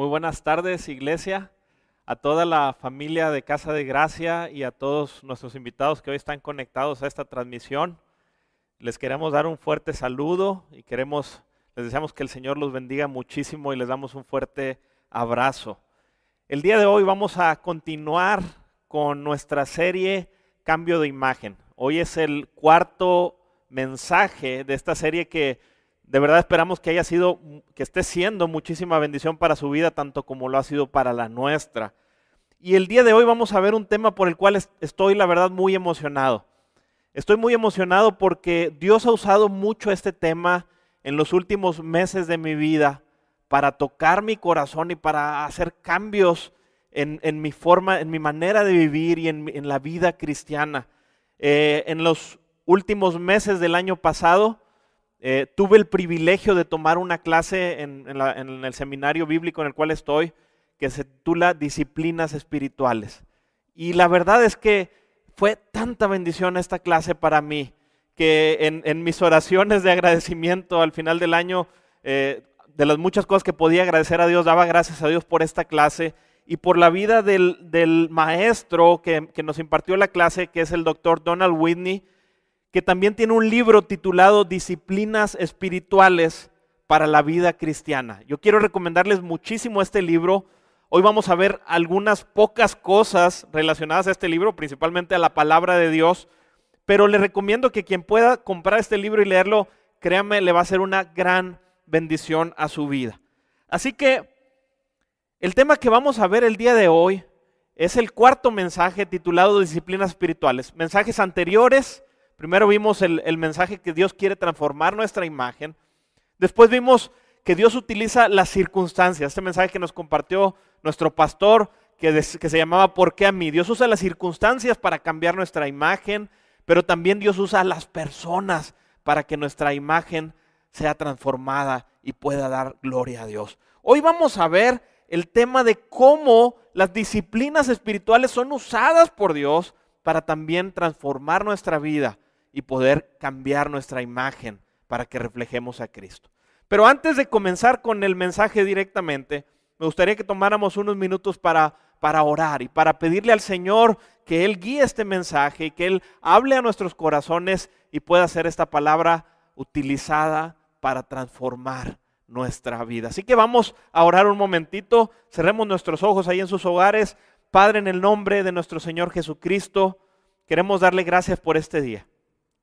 Muy buenas tardes, iglesia, a toda la familia de Casa de Gracia y a todos nuestros invitados que hoy están conectados a esta transmisión. Les queremos dar un fuerte saludo y queremos, les deseamos que el Señor los bendiga muchísimo y les damos un fuerte abrazo. El día de hoy vamos a continuar con nuestra serie Cambio de Imagen. Hoy es el cuarto mensaje de esta serie que de verdad esperamos que haya sido, que esté siendo muchísima bendición para su vida, tanto como lo ha sido para la nuestra. Y el día de hoy vamos a ver un tema por el cual estoy, la verdad, muy emocionado. Estoy muy emocionado porque Dios ha usado mucho este tema en los últimos meses de mi vida para tocar mi corazón y para hacer cambios en, mi forma, en mi manera de vivir y en, la vida cristiana. Eh, en los últimos meses del año pasado, eh, tuve el privilegio de tomar una clase en, el seminario bíblico en el cual estoy, que se titula Disciplinas Espirituales. Y la verdad es que fue tanta bendición esta clase para mí, que en, mis oraciones de agradecimiento al final del año, eh, de las muchas cosas que podía agradecer a Dios, daba gracias a Dios por esta clase y por la vida del, maestro que, que nos impartió la clase, que es el doctor Donald Whitney que también tiene un libro titulado Disciplinas Espirituales para la Vida Cristiana. Yo quiero recomendarles muchísimo este libro. Hoy vamos a ver algunas pocas cosas relacionadas a este libro, principalmente a la palabra de Dios, pero le recomiendo que quien pueda comprar este libro y leerlo, créame, le va a ser una gran bendición a su vida. Así que el tema que vamos a ver el día de hoy es el cuarto mensaje titulado Disciplinas Espirituales. Mensajes anteriores Primero vimos el, mensaje que Dios quiere transformar nuestra imagen. Después vimos que Dios utiliza las circunstancias. Este mensaje que nos compartió nuestro pastor, que, que, se llamaba ¿Por qué a mí? Dios usa las circunstancias para cambiar nuestra imagen, pero también Dios usa las personas para que nuestra imagen sea transformada y pueda dar gloria a Dios. Hoy vamos a ver el tema de cómo las disciplinas espirituales son usadas por Dios para también transformar nuestra vida y poder cambiar nuestra imagen para que reflejemos a Cristo. Pero antes de comenzar con el mensaje directamente, me gustaría que tomáramos unos minutos para, para orar y para pedirle al Señor que Él guíe este mensaje y que Él hable a nuestros corazones y pueda hacer esta palabra utilizada para transformar nuestra vida. Así que vamos a orar un momentito, cerremos nuestros ojos ahí en sus hogares. Padre, en el nombre de nuestro Señor Jesucristo, queremos darle gracias por este día.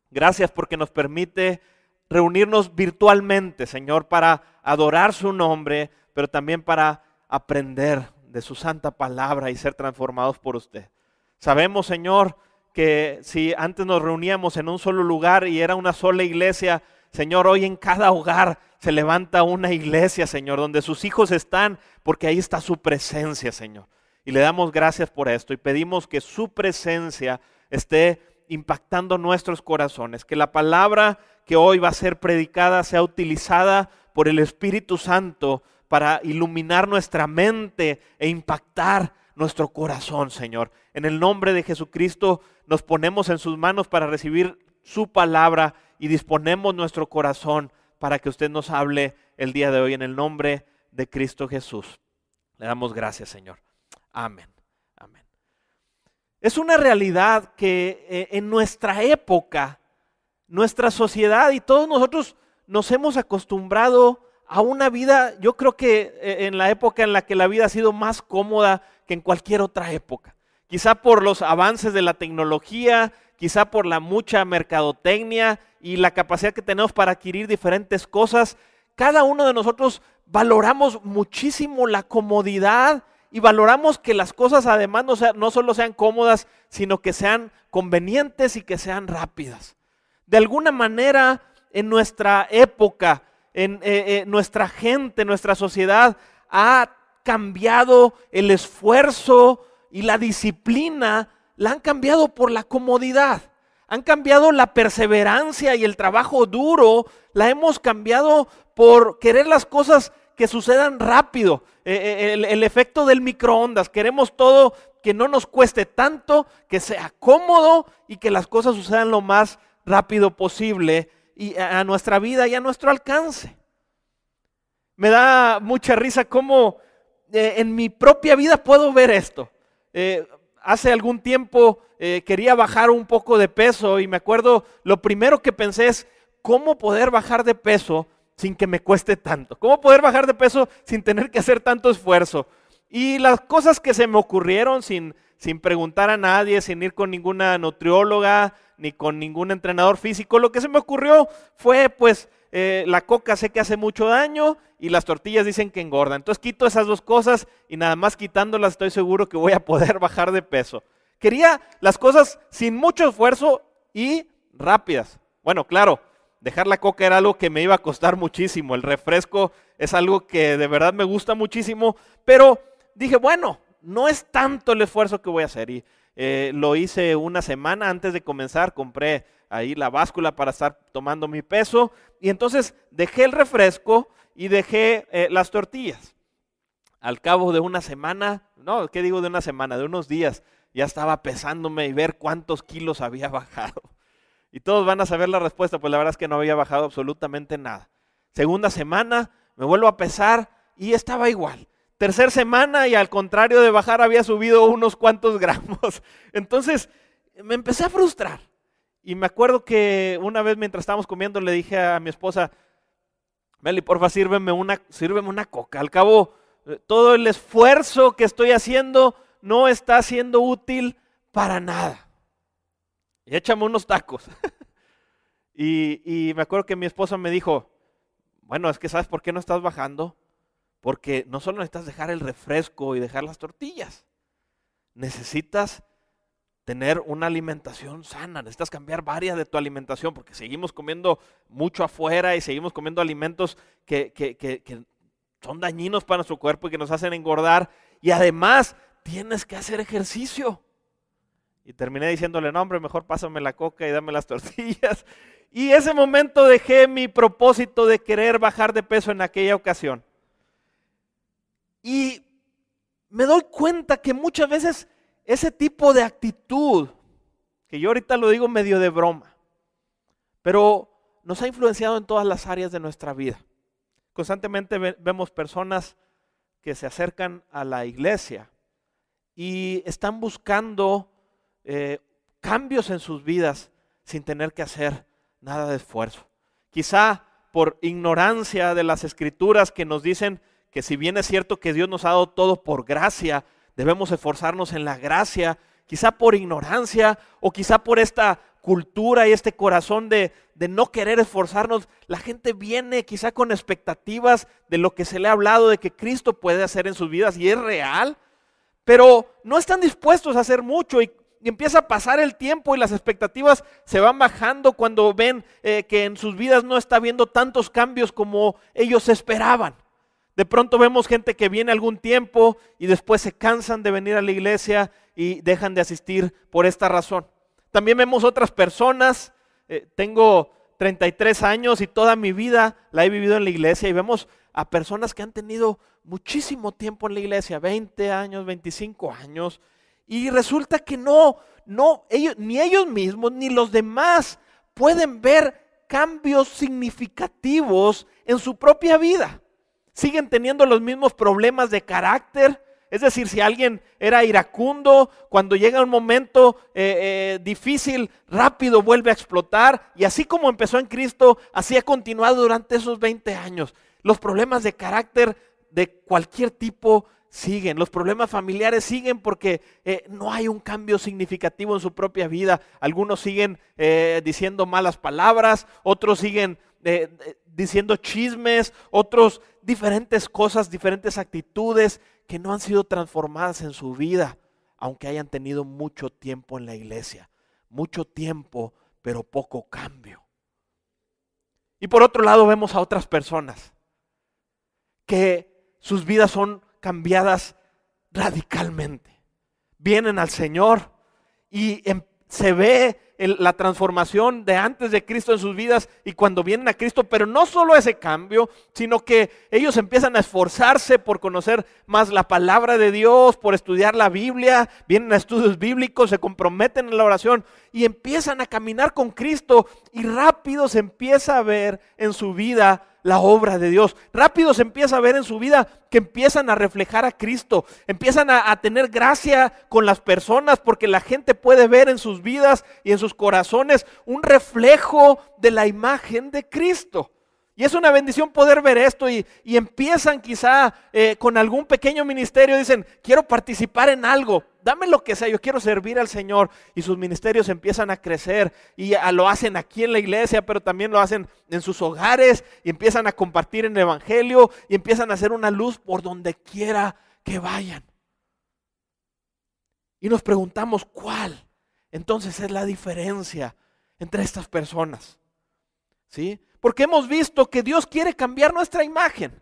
Gracias porque nos permite reunirnos virtualmente, Señor, para adorar su nombre, pero también para aprender de su santa palabra y ser transformados por usted. Sabemos, Señor, que si antes nos reuníamos en un solo lugar y era una sola iglesia, Señor, hoy en cada hogar se levanta una iglesia, Señor, donde sus hijos están, porque ahí está su presencia, Señor. Y le damos gracias por esto y pedimos que su presencia esté impactando nuestros corazones, que la palabra que hoy va a ser predicada sea utilizada por el Espíritu Santo para iluminar nuestra mente e impactar nuestro corazón, Señor. En el nombre de Jesucristo nos ponemos en sus manos para recibir su palabra y disponemos nuestro corazón para que usted nos hable el día de hoy en el nombre de Cristo Jesús. Le damos gracias, Señor. Amén. Es una realidad que eh, en nuestra época, nuestra sociedad y todos nosotros nos hemos acostumbrado a una vida, yo creo que eh, en la época en la que la vida ha sido más cómoda que en cualquier otra época. Quizá por los avances de la tecnología, quizá por la mucha mercadotecnia y la capacidad que tenemos para adquirir diferentes cosas, cada uno de nosotros valoramos muchísimo la comodidad y valoramos que las cosas además no, solo sean cómodas, sino que sean convenientes y que sean rápidas. De alguna manera, en nuestra época, en eh, eh, nuestra gente, nuestra sociedad, ha cambiado el esfuerzo y la disciplina, la han cambiado por la comodidad. Han cambiado la perseverancia y el trabajo duro, la hemos cambiado por querer las cosas que sucedan rápido. Eh, eh, el, efecto del microondas. Queremos todo que no nos cueste tanto, que sea cómodo y que las cosas sucedan lo más rápido posible y a nuestra vida y a nuestro alcance. Me da mucha risa cómo eh, en mi propia vida puedo ver esto. Hace algún tiempo quería bajar un poco de peso y me acuerdo, lo primero que pensé es, ¿cómo poder bajar de peso sin que me cueste tanto? ¿Cómo poder bajar de peso sin tener que hacer tanto esfuerzo? Y las cosas que se me ocurrieron sin, sin preguntar a nadie, sin ir con ninguna nutrióloga, ni con ningún entrenador físico, lo que se me ocurrió fue pues eh, la coca sé que hace mucho daño y las tortillas dicen que engorda. Entonces quito esas dos cosas y nada más quitándolas estoy seguro que voy a poder bajar de peso. Quería las cosas sin mucho esfuerzo y rápidas. Bueno, claro, dejar la coca era algo que me iba a costar muchísimo. El refresco es algo que de verdad me gusta muchísimo, pero dije, bueno, no es tanto el esfuerzo que voy a hacer. Y eh, lo hice una semana antes de comenzar, compré ahí la báscula para estar tomando mi peso y entonces dejé el refresco y dejé eh, las tortillas. Al cabo de una semana, no, ¿qué digo de una semana? De unos días, ya estaba pesándome y ver cuántos kilos había bajado. Y todos van a saber la respuesta, pues la verdad es que no había bajado absolutamente nada. Segunda semana, me vuelvo a pesar y estaba igual. Tercer semana y al contrario de bajar había subido unos cuantos gramos. Entonces me empecé a frustrar. Y me acuerdo que una vez mientras estábamos comiendo le dije a mi esposa, Meli, porfa, sírveme una, sírveme una coca. Al cabo, eh, todo el esfuerzo que estoy haciendo no está siendo útil para nada. Y échame unos tacos. y, y me acuerdo que mi esposa me dijo, bueno, es que ¿sabes por qué no estás bajando? Porque no solo necesitas dejar el refresco y dejar las tortillas, necesitas tener una alimentación sana, necesitas cambiar varias de tu alimentación, porque seguimos comiendo mucho afuera y seguimos comiendo alimentos que, que, son dañinos para nuestro cuerpo y que nos hacen engordar. Y además tienes que hacer ejercicio. Y terminé diciéndole, no hombre, mejor pásame la coca y dame las tortillas. Y ese momento dejé mi propósito de querer bajar de peso en aquella ocasión. Y me doy cuenta que muchas veces ese tipo de actitud, que yo ahorita lo digo medio de broma, pero nos ha influenciado en todas las áreas de nuestra vida. Constantemente vemos personas que se acercan a la iglesia y están buscando eh, cambios en sus vidas sin tener que hacer nada de esfuerzo. Quizá por ignorancia de las escrituras que nos dicen que si bien es cierto que Dios nos ha dado todo por gracia, debemos esforzarnos en la gracia, quizá por ignorancia o quizá por esta cultura y este corazón de, de, no querer esforzarnos, la gente viene quizá con expectativas de lo que se le ha hablado de que Cristo puede hacer en sus vidas y es real, pero no están dispuestos a hacer mucho y, empieza a pasar el tiempo y las expectativas se van bajando cuando ven eh, que en sus vidas no está habiendo tantos cambios como ellos esperaban. De pronto vemos gente que viene algún tiempo y después se cansan de venir a la iglesia y dejan de asistir por esta razón. También vemos otras personas, eh, tengo 33 años y toda mi vida la he vivido en la iglesia y vemos a personas que han tenido muchísimo tiempo en la iglesia, 20 años, 25 años, y resulta que no, no, ellos, ni ellos mismos ni los demás pueden ver cambios significativos en su propia vida siguen teniendo los mismos problemas de carácter. Es decir, si alguien era iracundo, cuando llega un momento eh, eh, difícil, rápido vuelve a explotar. Y así como empezó en Cristo, así ha continuado durante esos 20 años. Los problemas de carácter de cualquier tipo siguen, los problemas familiares siguen porque eh, no hay un cambio significativo en su propia vida. Algunos siguen diciendo malas palabras, otros siguen diciendo chismes, otros diferentes cosas, diferentes actitudes que no han sido transformadas en su vida, aunque hayan tenido mucho tiempo en la iglesia. Mucho tiempo, pero poco cambio. Y por otro lado vemos a otras personas que sus vidas son cambiadas radicalmente. Vienen al Señor y em, se ve la transformación de antes de Cristo en sus vidas y cuando vienen a Cristo, pero no solo ese cambio, sino que ellos empiezan a esforzarse por conocer más la palabra de Dios, por estudiar la Biblia, vienen a estudios bíblicos, se comprometen en la oración y empiezan a caminar con Cristo y rápido se empieza a ver en su vida la obra de Dios. Rápido se empieza a ver en su vida que empiezan a reflejar a Cristo, empiezan a, a, tener gracia con las personas porque la gente puede ver en sus vidas y en sus corazones un reflejo de la imagen de Cristo. Y es una bendición poder ver esto y, empiezan quizá eh, con algún pequeño ministerio, dicen, quiero participar en algo, dame lo que sea, yo quiero servir al Señor. Y sus ministerios empiezan a crecer y a, lo hacen aquí en la iglesia, pero también lo hacen en sus hogares y empiezan a compartir en el Evangelio y empiezan a hacer una luz por donde quiera que vayan. Y nos preguntamos, ¿cuál? Entonces es la diferencia entre estas personas. ¿Sí? Porque hemos visto que Dios quiere cambiar nuestra imagen.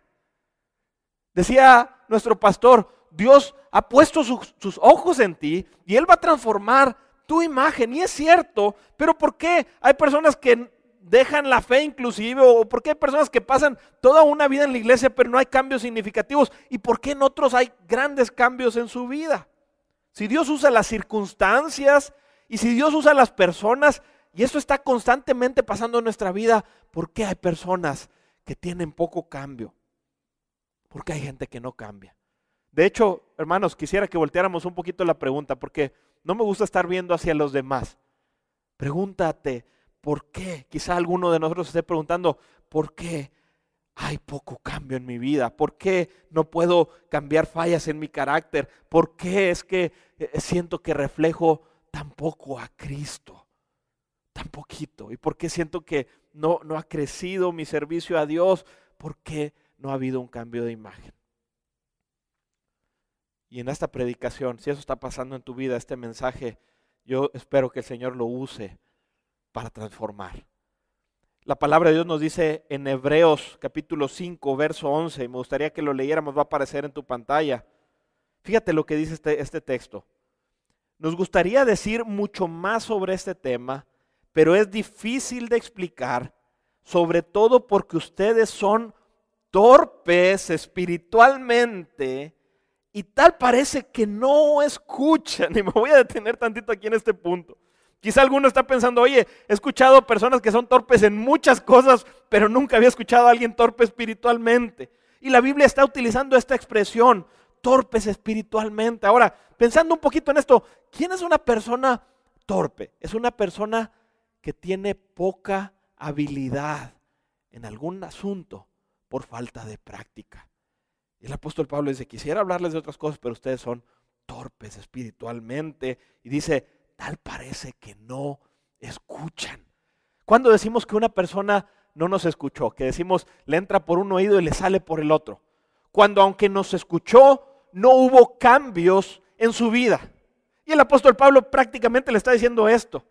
Decía nuestro pastor, Dios ha puesto sus, ojos en ti y Él va a transformar tu imagen. Y es cierto, pero ¿por qué hay personas que dejan la fe inclusive? ¿O por qué hay personas que pasan toda una vida en la iglesia pero no hay cambios significativos? ¿Y por qué en otros hay grandes cambios en su vida? Si Dios usa las circunstancias y si Dios usa las personas, y eso está constantemente pasando en nuestra vida. ¿Por qué hay personas que tienen poco cambio? Porque hay gente que no cambia. De hecho, hermanos, quisiera que volteáramos un poquito la pregunta, porque no me gusta estar viendo hacia los demás. Pregúntate, ¿por qué? Quizá alguno de nosotros esté preguntando, ¿por qué hay poco cambio en mi vida? ¿Por qué no puedo cambiar fallas en mi carácter? ¿Por qué es que eh, siento que reflejo tan poco a Cristo? Tan poquito? ¿Y por qué siento que no, no ha crecido mi servicio a Dios? ¿Por qué no ha habido un cambio de imagen? Y en esta predicación, si eso está pasando en tu vida, este mensaje, yo espero que el Señor lo use para transformar. La palabra de Dios nos dice en Hebreos capítulo 5, verso 11, y me gustaría que lo leyéramos, va a aparecer en tu pantalla. Fíjate lo que dice este, este texto. Nos gustaría decir mucho más sobre este tema, pero es difícil de explicar, sobre todo porque ustedes son torpes espiritualmente y tal parece que no escuchan. Y me voy a detener tantito aquí en este punto. Quizá alguno está pensando, oye, he escuchado personas que son torpes en muchas cosas, pero nunca había escuchado a alguien torpe espiritualmente. Y la Biblia está utilizando esta expresión, torpes espiritualmente. Ahora, pensando un poquito en esto, ¿quién es una persona torpe? Es una persona que tiene poca habilidad en algún asunto por falta de práctica. Y el apóstol Pablo dice, quisiera hablarles de otras cosas, pero ustedes son torpes espiritualmente. Y dice, tal parece que no escuchan. Cuando decimos que una persona no nos escuchó, que decimos le entra por un oído y le sale por el otro. Cuando aunque nos escuchó, no hubo cambios en su vida. Y el apóstol Pablo prácticamente le está diciendo esto.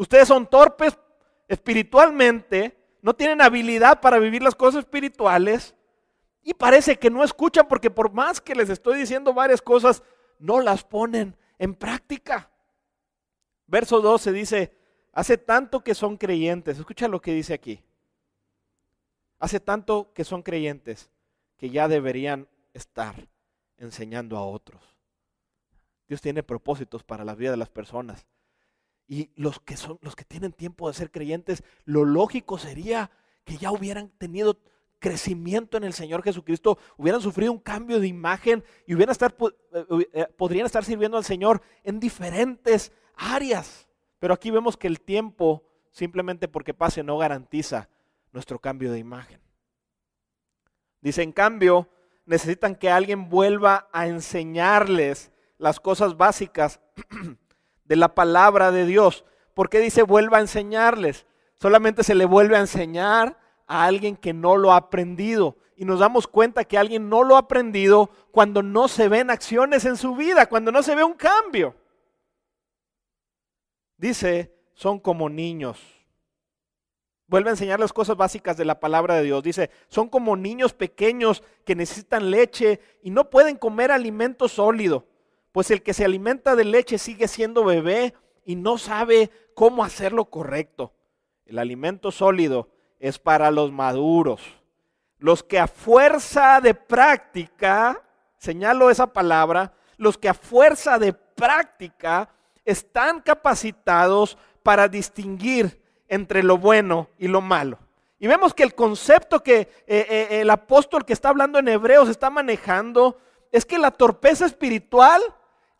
Ustedes son torpes espiritualmente, no tienen habilidad para vivir las cosas espirituales y parece que no escuchan porque por más que les estoy diciendo varias cosas, no las ponen en práctica. Verso 12 dice, hace tanto que son creyentes, escucha lo que dice aquí, hace tanto que son creyentes que ya deberían estar enseñando a otros. Dios tiene propósitos para la vida de las personas. Y los que son los que tienen tiempo de ser creyentes, lo lógico sería que ya hubieran tenido crecimiento en el Señor Jesucristo, hubieran sufrido un cambio de imagen y hubieran estar, eh, eh, podrían estar sirviendo al Señor en diferentes áreas. Pero aquí vemos que el tiempo, simplemente porque pase, no garantiza nuestro cambio de imagen. Dice, en cambio, necesitan que alguien vuelva a enseñarles las cosas básicas de la palabra de Dios. ¿Por qué dice vuelva a enseñarles? Solamente se le vuelve a enseñar a alguien que no lo ha aprendido. Y nos damos cuenta que alguien no lo ha aprendido cuando no se ven acciones en su vida, cuando no se ve un cambio. Dice, son como niños. Vuelve a enseñar las cosas básicas de la palabra de Dios. Dice, son como niños pequeños que necesitan leche y no pueden comer alimento sólido pues el que se alimenta de leche sigue siendo bebé y no sabe cómo hacerlo correcto. El alimento sólido es para los maduros, los que a fuerza de práctica, señalo esa palabra, los que a fuerza de práctica están capacitados para distinguir entre lo bueno y lo malo. Y vemos que el concepto que eh, eh, el apóstol que está hablando en Hebreos está manejando es que la torpeza espiritual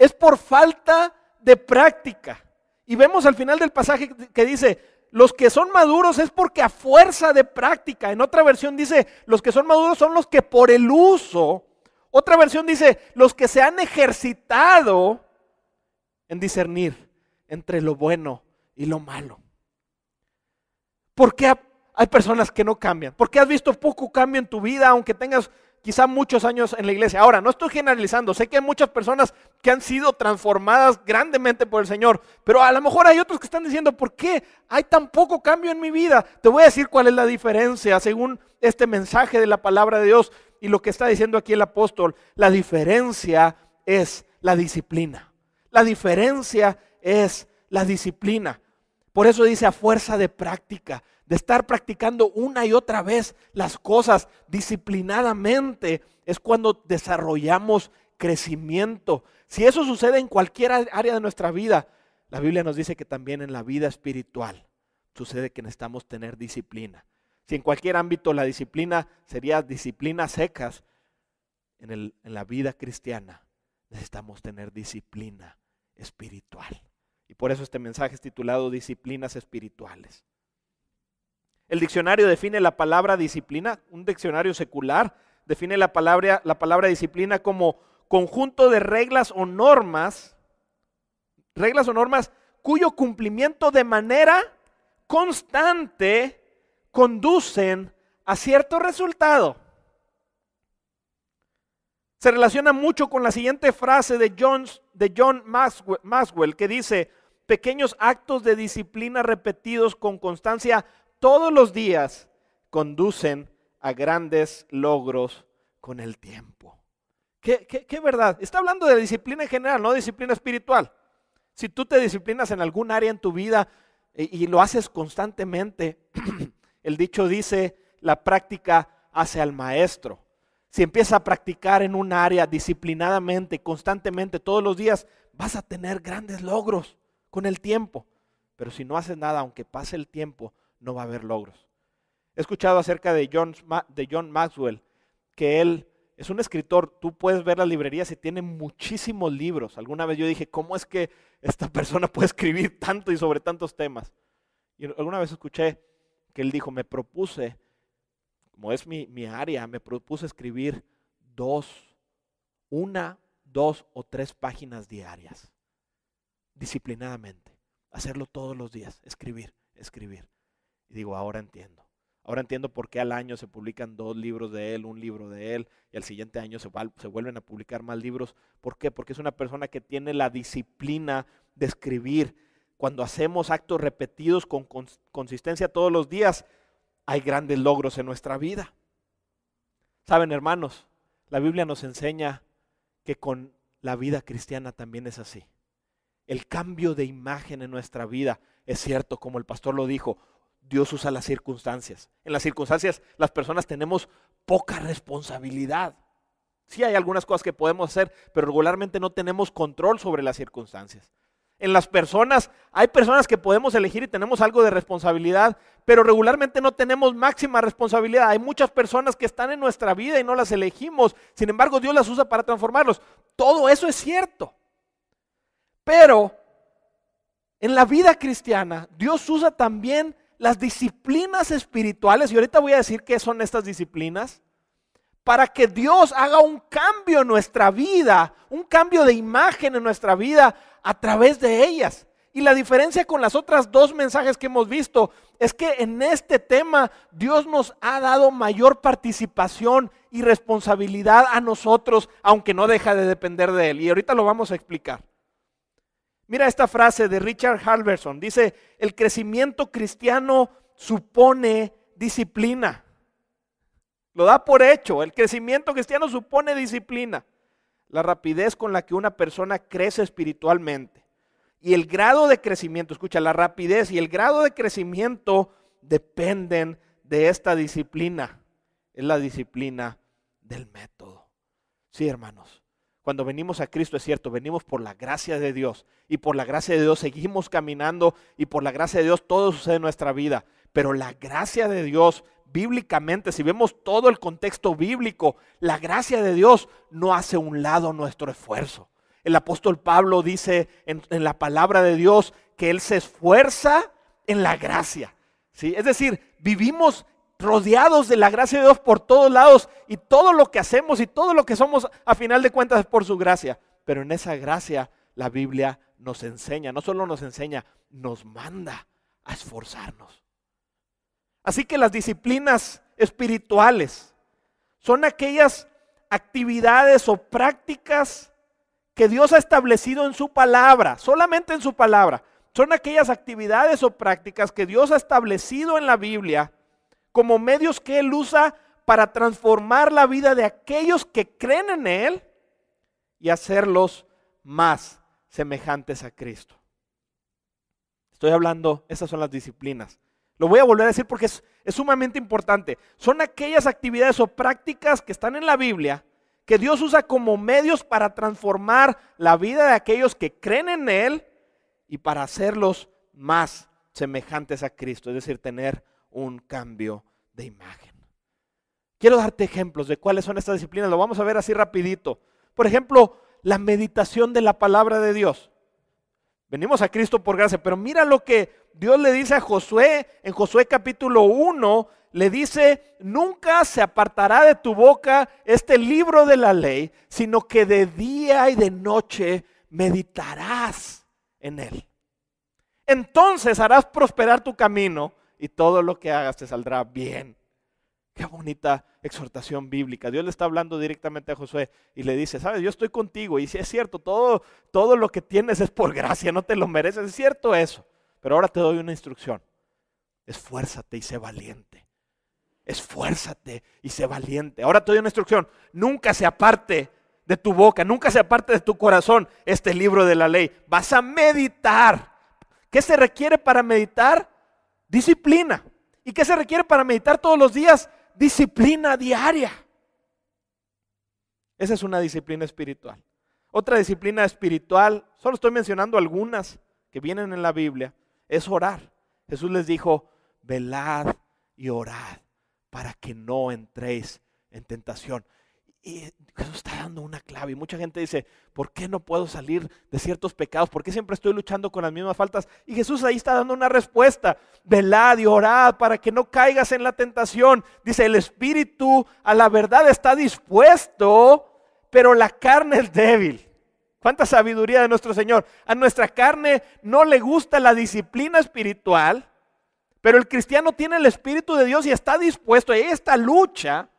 es por falta de práctica. Y vemos al final del pasaje que dice, los que son maduros es porque a fuerza de práctica. En otra versión dice, los que son maduros son los que por el uso. Otra versión dice, los que se han ejercitado en discernir entre lo bueno y lo malo. ¿Por qué hay personas que no cambian? ¿Por qué has visto poco cambio en tu vida aunque tengas quizá muchos años en la iglesia. Ahora, no estoy generalizando, sé que hay muchas personas que han sido transformadas grandemente por el Señor, pero a lo mejor hay otros que están diciendo, ¿por qué hay tan poco cambio en mi vida? Te voy a decir cuál es la diferencia según este mensaje de la palabra de Dios y lo que está diciendo aquí el apóstol. La diferencia es la disciplina. La diferencia es la disciplina. Por eso dice a fuerza de práctica de estar practicando una y otra vez las cosas disciplinadamente, es cuando desarrollamos crecimiento. Si eso sucede en cualquier área de nuestra vida, la Biblia nos dice que también en la vida espiritual sucede que necesitamos tener disciplina. Si en cualquier ámbito la disciplina sería disciplina secas, en, en la vida cristiana necesitamos tener disciplina espiritual. Y por eso este mensaje es titulado Disciplinas Espirituales. El diccionario define la palabra disciplina, un diccionario secular, define la palabra, la palabra disciplina como conjunto de reglas o normas, reglas o normas cuyo cumplimiento de manera constante conducen a cierto resultado. Se relaciona mucho con la siguiente frase de, de John Maxwell que dice, pequeños actos de disciplina repetidos con constancia todos los días conducen a grandes logros con el tiempo. ¿Qué, verdad? Está hablando de disciplina en general, no disciplina espiritual. Si tú te disciplinas en algún área en tu vida y, eh, y lo haces constantemente, el dicho dice, la práctica hace al maestro. Si empiezas a practicar en un área disciplinadamente, constantemente, todos los días, vas a tener grandes logros con el tiempo. Pero si no haces nada, aunque pase el tiempo, no va a haber logros. He escuchado acerca de John, Maxwell, que él es un escritor, tú puedes ver las librerías y tiene muchísimos libros. Alguna vez yo dije, ¿cómo es que esta persona puede escribir tanto y sobre tantos temas? Y alguna vez escuché que él dijo, me propuse, como es mi, mi área, me propuse escribir dos, una, dos o tres páginas diarias, disciplinadamente. Hacerlo todos los días, escribir, escribir. Y digo, ahora entiendo. Ahora entiendo por qué al año se publican dos libros de él, un libro de él, y al siguiente año se, vuelven a publicar más libros. ¿Por qué? Porque es una persona que tiene la disciplina de escribir. Cuando hacemos actos repetidos con consistencia todos los días, hay grandes logros en nuestra vida. Saben, hermanos, la Biblia nos enseña que con la vida cristiana también es así. El cambio de imagen en nuestra vida es cierto, como el pastor lo dijo, Dios usa las circunstancias. En las circunstancias las personas tenemos poca responsabilidad. Sí hay algunas cosas que podemos hacer, pero regularmente no tenemos control sobre las circunstancias. En las personas, hay personas que podemos elegir y tenemos algo de responsabilidad, pero regularmente no tenemos máxima responsabilidad. Hay muchas personas que están en nuestra vida y no las elegimos. Sin embargo, Dios las usa para transformarlos. Todo eso es cierto. Pero en la vida cristiana, Dios usa también las disciplinas espirituales, y ahorita voy a decir qué son estas disciplinas, para que Dios haga un cambio en nuestra vida, un cambio de imagen en nuestra vida a través de ellas. Y la diferencia con las otras dos mensajes que hemos visto es que en este tema Dios nos ha dado mayor participación y responsabilidad a nosotros, aunque no deja de depender de Él. Y ahorita lo vamos a explicar. Mira esta frase de Richard Halverson. Dice, el crecimiento cristiano supone disciplina. Lo da por hecho. El crecimiento cristiano supone disciplina. La rapidez con la que una persona crece espiritualmente. Y el grado de crecimiento, escucha, la rapidez y el grado de crecimiento dependen de esta disciplina. Es la disciplina del método. Sí, hermanos. Cuando venimos a Cristo es cierto, venimos por la gracia de Dios y por la gracia de Dios seguimos caminando y por la gracia de Dios todo sucede en nuestra vida. Pero la gracia de Dios, bíblicamente, si vemos todo el contexto bíblico, la gracia de Dios no hace un lado nuestro esfuerzo. El apóstol Pablo dice en, la palabra de Dios que Él se esfuerza en la gracia. ¿sí? Es decir, vivimos rodeados de la gracia de Dios por todos lados y todo lo que hacemos y todo lo que somos a final de cuentas es por su gracia. Pero en esa gracia la Biblia nos enseña, no solo nos enseña, nos manda a esforzarnos. Así que las disciplinas espirituales son aquellas actividades o prácticas que Dios ha establecido en su palabra, solamente en su palabra. Son aquellas actividades o prácticas que Dios ha establecido en la Biblia como medios que Él usa para transformar la vida de aquellos que creen en Él y hacerlos más semejantes a Cristo. Estoy hablando, esas son las disciplinas. Lo voy a volver a decir porque es, sumamente importante. Son aquellas actividades o prácticas que están en la Biblia que Dios usa como medios para transformar la vida de aquellos que creen en Él y para hacerlos más semejantes a Cristo, es decir, tener un cambio de imagen. Quiero darte ejemplos de cuáles son estas disciplinas, lo vamos a ver así rapidito. Por ejemplo, la meditación de la palabra de Dios. Venimos a Cristo por gracia, pero mira lo que Dios le dice a Josué en Josué capítulo 1, le dice, nunca se apartará de tu boca este libro de la ley, sino que de día y de noche meditarás en él. Entonces harás prosperar tu camino y todo lo que hagas te saldrá bien. Qué bonita exhortación bíblica. Dios le está hablando directamente a Josué y le dice, sabes, yo estoy contigo y si es cierto, todo, todo lo que tienes es por gracia, no te lo mereces, es cierto eso. Pero ahora te doy una instrucción. Esfuérzate y sé valiente. Esfuérzate y sé valiente. Ahora te doy una instrucción. Nunca se aparte de tu boca, nunca se aparte de tu corazón este libro de la ley. Vas a meditar. ¿Qué se requiere para meditar? Disciplina. ¿Y qué se requiere para meditar todos los días? Disciplina diaria. Esa es una disciplina espiritual. Otra disciplina espiritual, solo estoy mencionando algunas que vienen en la Biblia, es orar. Jesús les dijo, velad y orad para que no entréis en tentación. Y Jesús está dando una clave. Y mucha gente dice, ¿por qué no puedo salir de ciertos pecados? ¿Por qué siempre estoy luchando con las mismas faltas? Y Jesús ahí está dando una respuesta. Velad y orad para que no caigas en la tentación. Dice, el espíritu a la verdad está dispuesto, pero la carne es débil. ¿Cuánta sabiduría de nuestro Señor? A nuestra carne no le gusta la disciplina espiritual, pero el cristiano tiene el Espíritu de Dios y está dispuesto a esta lucha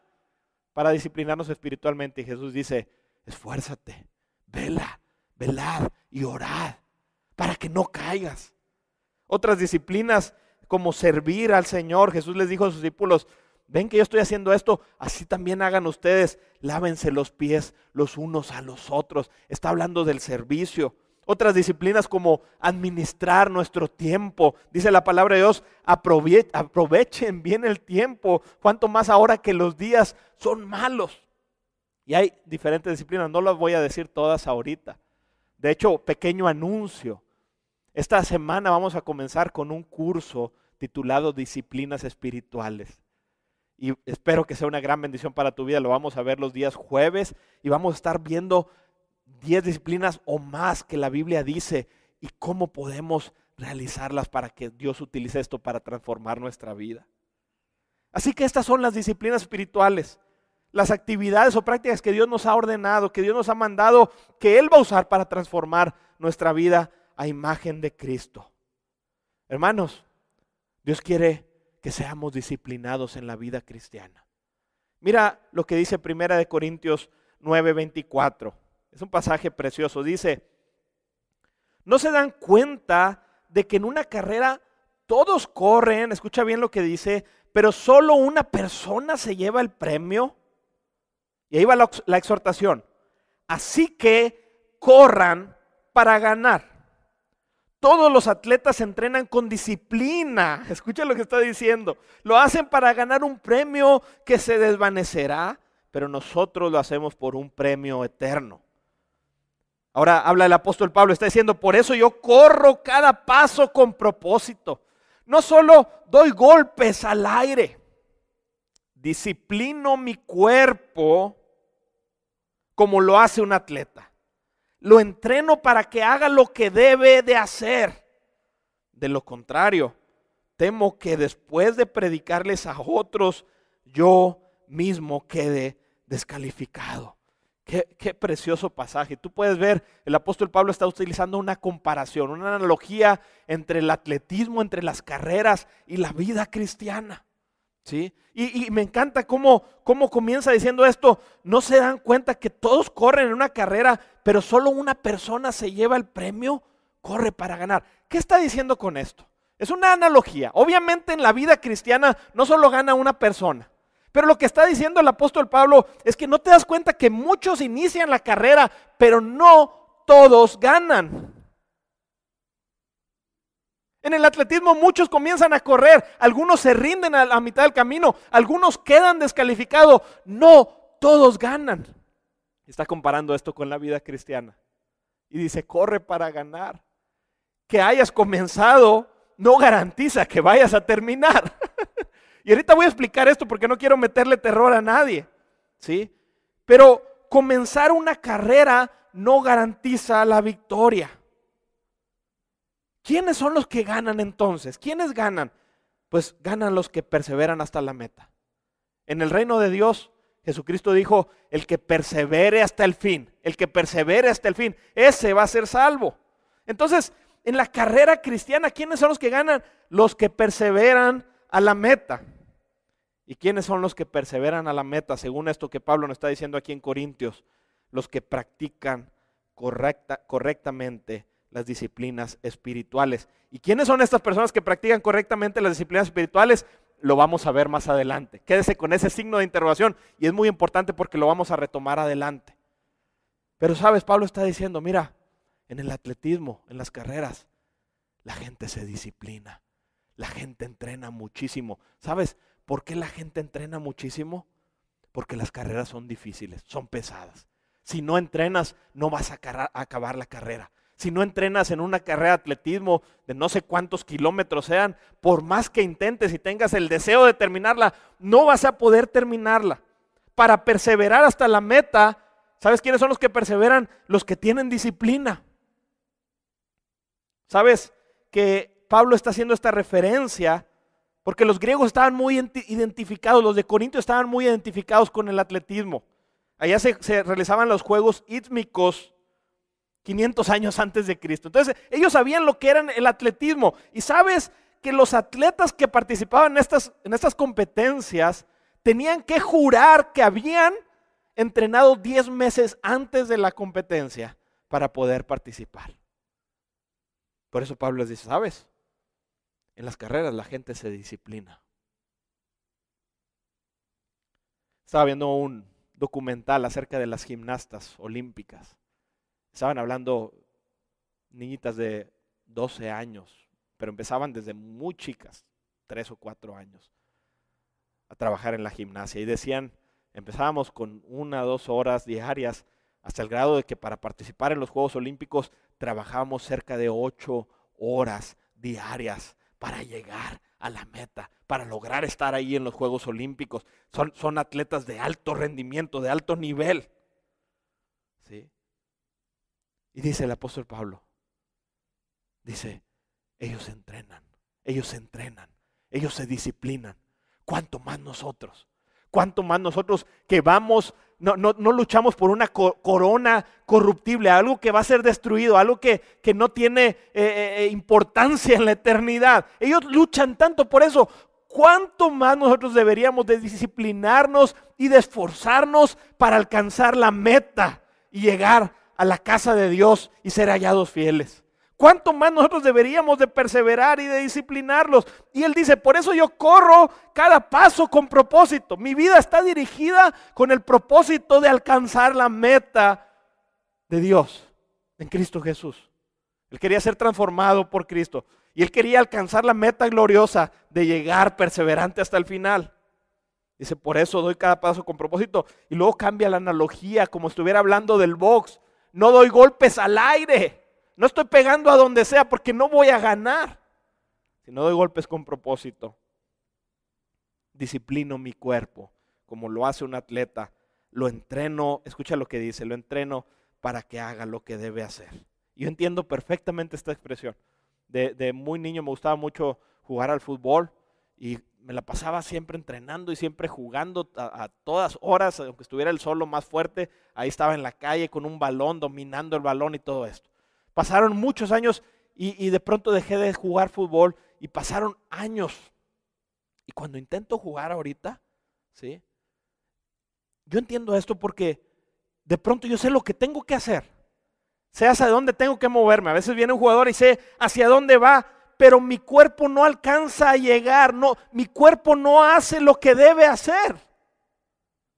para disciplinarnos espiritualmente. Y Jesús dice, esfuérzate, vela, velad y orad para que no caigas. Otras disciplinas como servir al Señor. Jesús les dijo a sus discípulos, ven que yo estoy haciendo esto, así también hagan ustedes, lávense los pies los unos a los otros. Está hablando del servicio. Otras disciplinas como administrar nuestro tiempo. Dice la palabra de Dios, aprovechen bien el tiempo, cuanto más ahora que los días son malos. Y hay diferentes disciplinas, no las voy a decir todas ahorita. De hecho, pequeño anuncio. Esta semana vamos a comenzar con un curso titulado Disciplinas Espirituales. Y espero que sea una gran bendición para tu vida. Lo vamos a ver los días jueves y vamos a estar viendo 10 disciplinas o más que la Biblia dice y cómo podemos realizarlas para que Dios utilice esto para transformar nuestra vida. Así que estas son las disciplinas espirituales, las actividades o prácticas que Dios nos ha ordenado, que Dios nos ha mandado, que Él va a usar para transformar nuestra vida a imagen de Cristo. Hermanos, Dios quiere que seamos disciplinados en la vida cristiana. Mira lo que dice Primera de Corintios 9:24. Es un pasaje precioso. Dice, ¿no se dan cuenta de que en una carrera todos corren? Escucha bien lo que dice, pero solo una persona se lleva el premio. Y ahí va la, la exhortación. Así que corran para ganar. Todos los atletas entrenan con disciplina. Escucha lo que está diciendo. Lo hacen para ganar un premio que se desvanecerá, pero nosotros lo hacemos por un premio eterno. Ahora habla el apóstol Pablo, está diciendo, por eso yo corro cada paso con propósito. no solo doy golpes al aire, disciplino mi cuerpo como lo hace un atleta. Lo entreno para que haga lo que debe de hacer. De lo contrario, temo que después de predicarles a otros, yo mismo quede descalificado. Qué, precioso pasaje. Tú puedes ver, el apóstol Pablo está utilizando una comparación, una analogía entre el atletismo, entre las carreras y la vida cristiana. ¿Sí? Y, me encanta cómo, cómo comienza diciendo esto. No se dan cuenta que todos corren en una carrera, pero solo una persona se lleva el premio, corre para ganar. ¿Qué está diciendo con esto? Es una analogía. Obviamente en la vida cristiana no solo gana una persona. Pero lo que está diciendo el apóstol Pablo es que no te das cuenta que muchos inician la carrera, pero no todos ganan. En el atletismo muchos comienzan a correr, algunos se rinden a la mitad del camino, algunos quedan descalificados, no todos ganan. Está comparando esto con la vida cristiana. Y dice, corre para ganar. Que hayas comenzado no garantiza que vayas a terminar. Y ahorita voy a explicar esto porque no quiero meterle terror a nadie, ¿sí? Pero comenzar una carrera no garantiza la victoria. ¿Quiénes son los que ganan entonces? ¿Quiénes ganan? Pues ganan los que perseveran hasta la meta. En el reino de Dios, Jesucristo dijo, el que persevere hasta el fin, el que persevere hasta el fin, ese va a ser salvo. Entonces, en la carrera cristiana, ¿quiénes son los que ganan? Los que perseveran a la meta. ¿Y quiénes son los que perseveran a la meta? Según esto que Pablo nos está diciendo aquí en Corintios, los que practican correcta, correctamente las disciplinas espirituales. ¿Y quiénes son estas personas que practican correctamente las disciplinas espirituales? Lo vamos a ver más adelante. Quédese con ese signo de interrogación y es muy importante porque lo vamos a retomar adelante. Pero sabes, Pablo está diciendo, mira, en el atletismo, en las carreras, la gente se disciplina. La gente entrena muchísimo. ¿Sabes por qué la gente entrena muchísimo? Porque las carreras son difíciles, son pesadas. Si no entrenas, no vas a acabar la carrera. Si no entrenas en una carrera de atletismo de no sé cuántos kilómetros sean, por más que intentes y tengas el deseo de terminarla, no vas a poder terminarla. Para perseverar hasta la meta, ¿sabes quiénes son los que perseveran? Los que tienen disciplina. ¿Sabes que Pablo está haciendo esta referencia porque los griegos estaban muy identificados, los de Corinto estaban muy identificados con el atletismo. Allá se, realizaban los juegos ítmicos 500 años antes de Cristo. Entonces ellos sabían lo que era el atletismo. Y sabes que los atletas que participaban en estas, en estas competencias tenían que jurar que habían entrenado 10 meses antes de la competencia para poder participar. Por eso Pablo les dice, ¿sabes? En las carreras la gente se disciplina. Estaba viendo un documental acerca de las gimnastas olímpicas. Estaban hablando niñitas de 12 años, pero empezaban desde muy chicas, 3 o 4 años, a trabajar en la gimnasia. Y decían, empezábamos con una o dos horas diarias, hasta el grado de que para participar en los Juegos Olímpicos trabajábamos cerca de 8 horas diarias para llegar a la meta, para lograr estar ahí en los Juegos Olímpicos. Son, son atletas de alto rendimiento, de alto nivel. ¿Sí? Y dice el apóstol Pablo, dice, ellos entrenan, ellos entrenan, ellos se disciplinan. ¿Cuánto más nosotros? ¿Cuánto más nosotros que vamos no, luchamos por una corona corruptible, algo que va a ser destruido, algo que, no tiene eh, eh, eh, importancia en la eternidad. Ellos luchan tanto por eso. ¿Cuánto más nosotros deberíamos de disciplinarnos y de esforzarnos para alcanzar la meta y llegar a la casa de Dios y ser hallados fieles? ¿Cuánto más nosotros deberíamos de perseverar y de disciplinarlos? Y él dice, por eso yo corro cada paso con propósito. Mi vida está dirigida con el propósito de alcanzar la meta de Dios en Cristo Jesús. Él quería ser transformado por Cristo. Y él quería alcanzar la meta gloriosa de llegar perseverante hasta el final. Dice, por eso doy cada paso con propósito. Y luego cambia la analogía, como estuviera hablando del box. No doy golpes al aire no estoy pegando a donde sea porque no voy a ganar, si no doy golpes con propósito, disciplino mi cuerpo como lo hace un atleta, lo entreno, escucha lo que dice, lo entreno para que haga lo que debe hacer. Yo entiendo perfectamente esta expresión. De, muy niño me gustaba mucho jugar al fútbol y me la pasaba siempre entrenando y siempre jugando a, todas horas, aunque estuviera el sol más fuerte, ahí estaba en la calle con un balón, dominando el balón y todo esto. Pasaron muchos años y, de pronto dejé de jugar fútbol y pasaron años. Y cuando intento jugar ahorita, ¿sí? Yo entiendo esto porque de pronto yo sé lo que tengo que hacer. Sé hacia dónde tengo que moverme. A veces viene un jugador y sé hacia dónde va, pero mi cuerpo no alcanza a llegar. No, mi cuerpo no hace lo que debe hacer.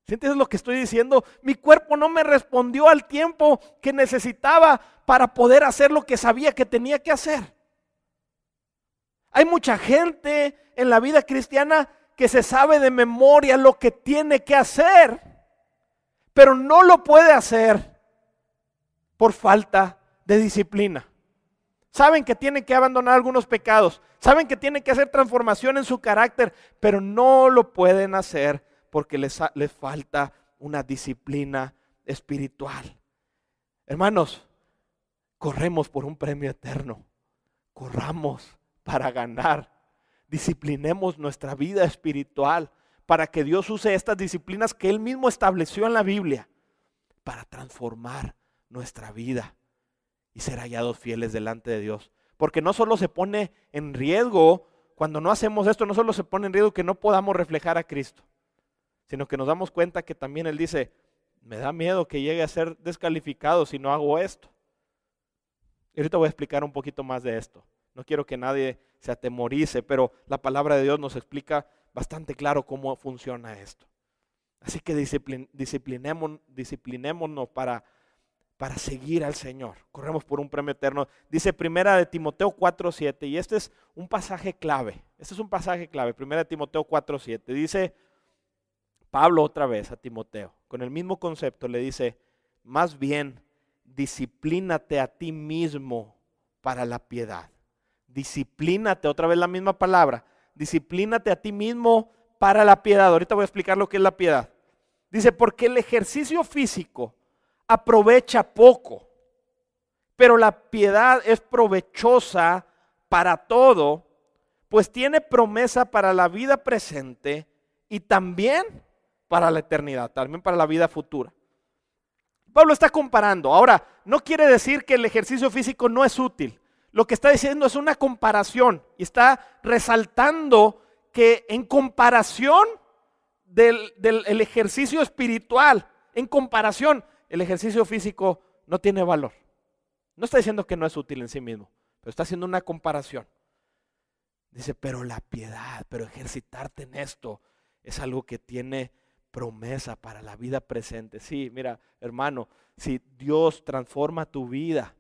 ¿Sientes lo que estoy diciendo? Mi cuerpo no me respondió al tiempo que necesitaba para poder hacer lo que sabía que tenía que hacer. Hay mucha gente en la vida cristiana que se sabe de memoria lo que tiene que hacer, pero no lo puede hacer por falta de disciplina. Saben que tienen que abandonar algunos pecados, saben que tienen que hacer transformación en su carácter, pero no lo pueden hacer porque les, les falta una disciplina espiritual. Hermanos, corremos por un premio eterno, corramos para ganar, disciplinemos nuestra vida espiritual para que Dios use estas disciplinas que Él mismo estableció en la Biblia para transformar nuestra vida y ser hallados fieles delante de Dios. Porque no solo se pone en riesgo, cuando no hacemos esto, no solo se pone en riesgo que no podamos reflejar a Cristo, sino que nos damos cuenta que también Él dice, me da miedo que llegue a ser descalificado si no hago esto. Y ahorita voy a explicar un poquito más de esto. No quiero que nadie se atemorice, pero la palabra de Dios nos explica bastante claro cómo funciona esto. Así que disciplinémonos, disciplinémonos para para seguir al Señor. Corremos por un premio eterno. Dice primera de Timoteo 4:7 y este es un pasaje clave. Este es un pasaje clave, primera de Timoteo 4:7. Dice Pablo otra vez a Timoteo, con el mismo concepto le dice, "Más bien disciplínate a ti mismo para la piedad." Disciplínate, otra vez la misma palabra. Disciplínate a ti mismo para la piedad. Ahorita voy a explicar lo que es la piedad. Dice, porque el ejercicio físico aprovecha poco, pero la piedad es provechosa para todo, pues tiene promesa para la vida presente y también para la eternidad, también para la vida futura. Pablo está comparando. Ahora, no quiere decir que el ejercicio físico no es útil. Lo que está diciendo es una comparación y está resaltando que en comparación del, del ejercicio espiritual, en comparación, el ejercicio físico no tiene valor. No está diciendo que no es útil en sí mismo, pero está haciendo una comparación. Dice, pero la piedad, pero ejercitarte en esto es algo que tiene promesa para la vida presente. Sí, mira, hermano, si Dios transforma tu vida,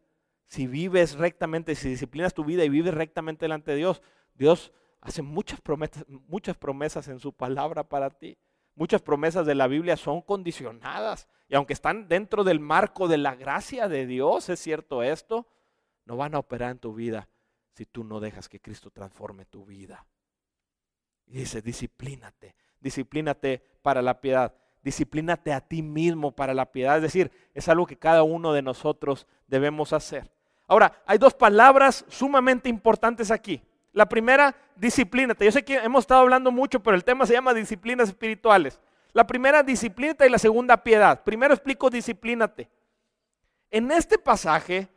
si vives rectamente, si disciplinas tu vida y vives rectamente delante de Dios, Dios hace muchas promesas, muchas promesas en su palabra para ti. Muchas promesas de la Biblia son condicionadas y aunque están dentro del marco de la gracia de Dios, es cierto esto, no van a operar en tu vida si tú no dejas que Cristo transforme tu vida. Y dice, disciplínate, disciplínate para la piedad, disciplínate a ti mismo para la piedad. Es decir, es algo que cada uno de nosotros debemos hacer. Ahora, hay dos palabras sumamente importantes aquí. La primera, disciplínate. Yo sé que hemos estado hablando mucho, pero el tema se llama disciplinas espirituales. La primera, disciplínate y la segunda, piedad. Primero explico disciplínate. En este pasaje,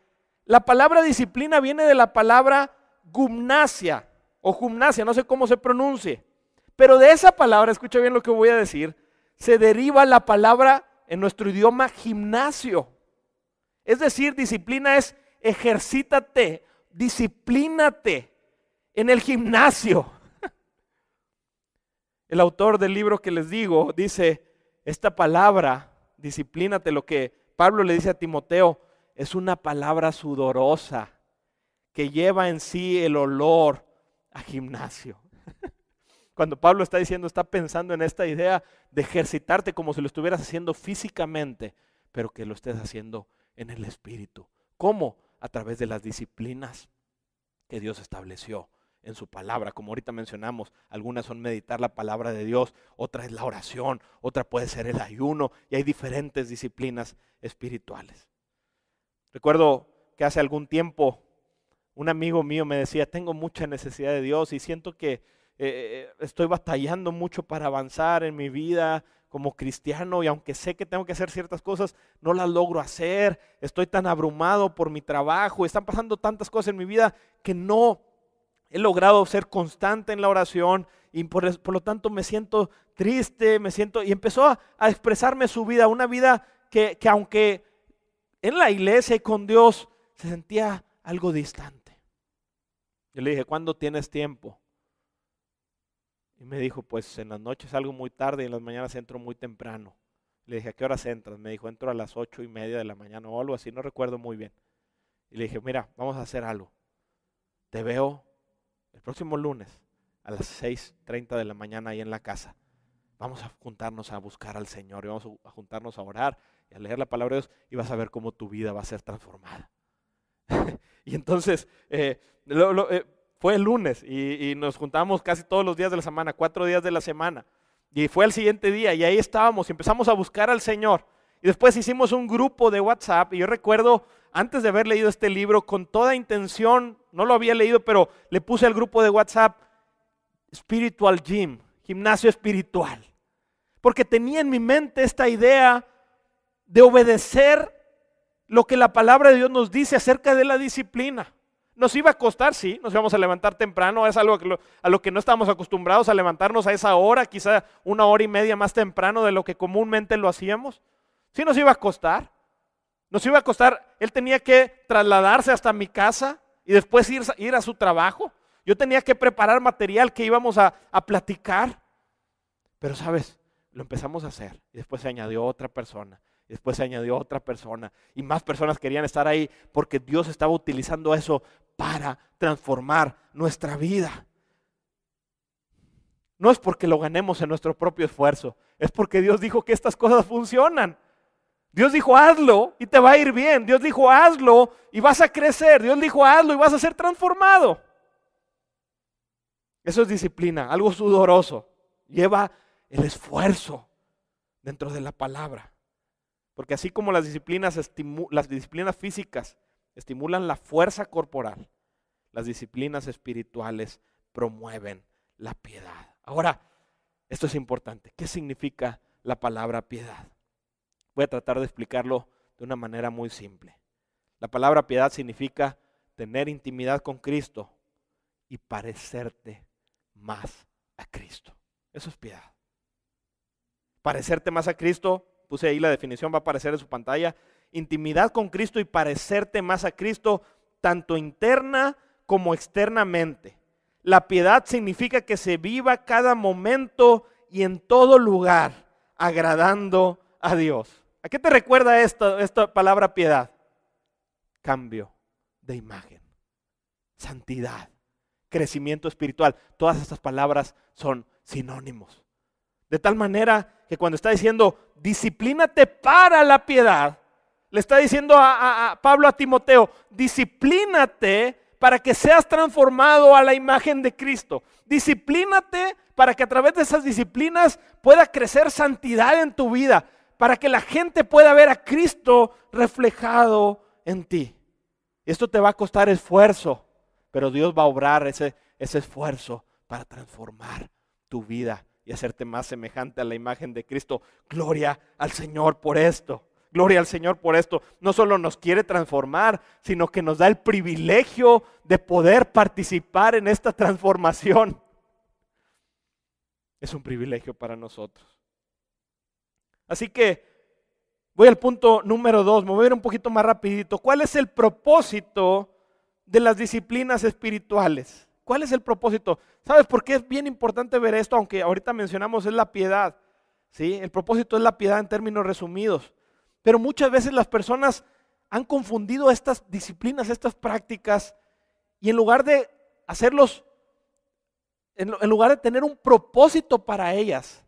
la palabra disciplina viene de la palabra gumnasia o gimnasia, no sé cómo se pronuncie. Pero de esa palabra, escucha bien lo que voy a decir, se deriva la palabra en nuestro idioma gimnasio. Es decir, disciplina es ejercítate, disciplínate en el gimnasio. El autor del libro que les digo dice, esta palabra, disciplínate, lo que Pablo le dice a Timoteo, es una palabra sudorosa que lleva en sí el olor a gimnasio. Cuando Pablo está diciendo, está pensando en esta idea de ejercitarte como si lo estuvieras haciendo físicamente, pero que lo estés haciendo en el espíritu. ¿Cómo? A través de las disciplinas que Dios estableció en su palabra, como ahorita mencionamos, algunas son meditar la palabra de Dios, otra es la oración, otra puede ser el ayuno, y hay diferentes disciplinas espirituales. Recuerdo que hace algún tiempo un amigo mío me decía, tengo mucha necesidad de Dios y siento que eh, estoy batallando mucho para avanzar en mi vida como cristiano y aunque sé que tengo que hacer ciertas cosas, no las logro hacer, estoy tan abrumado por mi trabajo, están pasando tantas cosas en mi vida que no he logrado ser constante en la oración y por, lo tanto me siento triste, me siento... Y empezó a, expresarme su vida, una vida que, que aunque en la iglesia y con Dios se sentía algo distante. Yo le dije, ¿cuándo tienes tiempo? Y me dijo, pues en las noches salgo muy tarde y en las mañanas entro muy temprano. Le dije, ¿a qué horas entras? Me dijo, entro a las ocho y media de la mañana o algo así, no recuerdo muy bien. Y le dije, mira, vamos a hacer algo. Te veo el próximo lunes a las 6.30 de la mañana ahí en la casa. Vamos a juntarnos a buscar al Señor y vamos a juntarnos a orar y a leer la palabra de Dios y vas a ver cómo tu vida va a ser transformada. y entonces, eh, eh, fue el lunes y, nos juntamos casi todos los días de la semana, cuatro días de la semana. Y fue el siguiente día y ahí estábamos y empezamos a buscar al Señor. Y después hicimos un grupo de WhatsApp y yo recuerdo antes de haber leído este libro, con toda intención, no lo había leído, pero le puse al grupo de WhatsApp Spiritual Gym, gimnasio espiritual. Porque tenía en mi mente esta idea de obedecer lo que la palabra de Dios nos dice acerca de la disciplina. Nos iba a costar, sí, nos íbamos a levantar temprano, es algo a lo que no estamos acostumbrados a levantarnos a esa hora, quizá una hora y media más temprano de lo que comúnmente lo hacíamos. Sí nos iba a costar, nos iba a costar, él tenía que trasladarse hasta mi casa y después ir, a su trabajo. Yo tenía que preparar material que íbamos a, a platicar. Pero sabes, lo empezamos a hacer y después se añadió otra persona. Después se añadió otra persona y más personas querían estar ahí porque Dios estaba utilizando eso para transformar nuestra vida. No es porque lo ganemos en nuestro propio esfuerzo, es porque Dios dijo que estas cosas funcionan. Dios dijo, hazlo y te va a ir bien. Dios dijo, hazlo y vas a crecer. Dios dijo, hazlo y vas a ser transformado. Eso es disciplina, algo sudoroso. Lleva el esfuerzo dentro de la palabra. Porque así como las disciplinas, las disciplinas físicas estimulan la fuerza corporal, las disciplinas espirituales promueven la piedad. Ahora, esto es importante. ¿Qué significa la palabra piedad? Voy a tratar de explicarlo de una manera muy simple. La palabra piedad significa tener intimidad con Cristo y parecerte más a Cristo. Eso es piedad. Parecerte más a Cristo, puse ahí la definición, va a aparecer en su pantalla. Intimidad con Cristo y parecerte más a Cristo, tanto interna como externamente. La piedad significa que se viva cada momento y en todo lugar agradando a Dios. ¿A qué te recuerda esta, palabra piedad? Cambio de imagen, santidad, crecimiento espiritual. Todas estas palabras son sinónimos. De tal manera que cuando está diciendo, disciplínate para la piedad, le está diciendo a, Pablo a Timoteo, disciplínate para que seas transformado a la imagen de Cristo. Disciplínate para que a través de esas disciplinas pueda crecer santidad en tu vida para que la gente pueda ver a Cristo reflejado en ti. Esto te va a costar esfuerzo, pero Dios va a obrar ese esfuerzo para transformar tu vida y hacerte más semejante a la imagen de Cristo. Gloria al Señor por esto. Gloria al Señor por esto. No solo nos quiere transformar, sino que nos da el privilegio de poder participar en esta transformación. Es un privilegio para nosotros. Así que voy al punto número dos, me voy a ir un poquito más rapidito. ¿Cuál es el propósito de las disciplinas espirituales? ¿Cuál es el propósito? ¿Sabes por qué es bien importante ver esto? Aunque ahorita mencionamos es la piedad. ¿sí? El propósito es la piedad en términos resumidos. Pero muchas veces las personas han confundido estas disciplinas, estas prácticas, y en lugar de hacerlos, en, lugar de tener un propósito para ellas,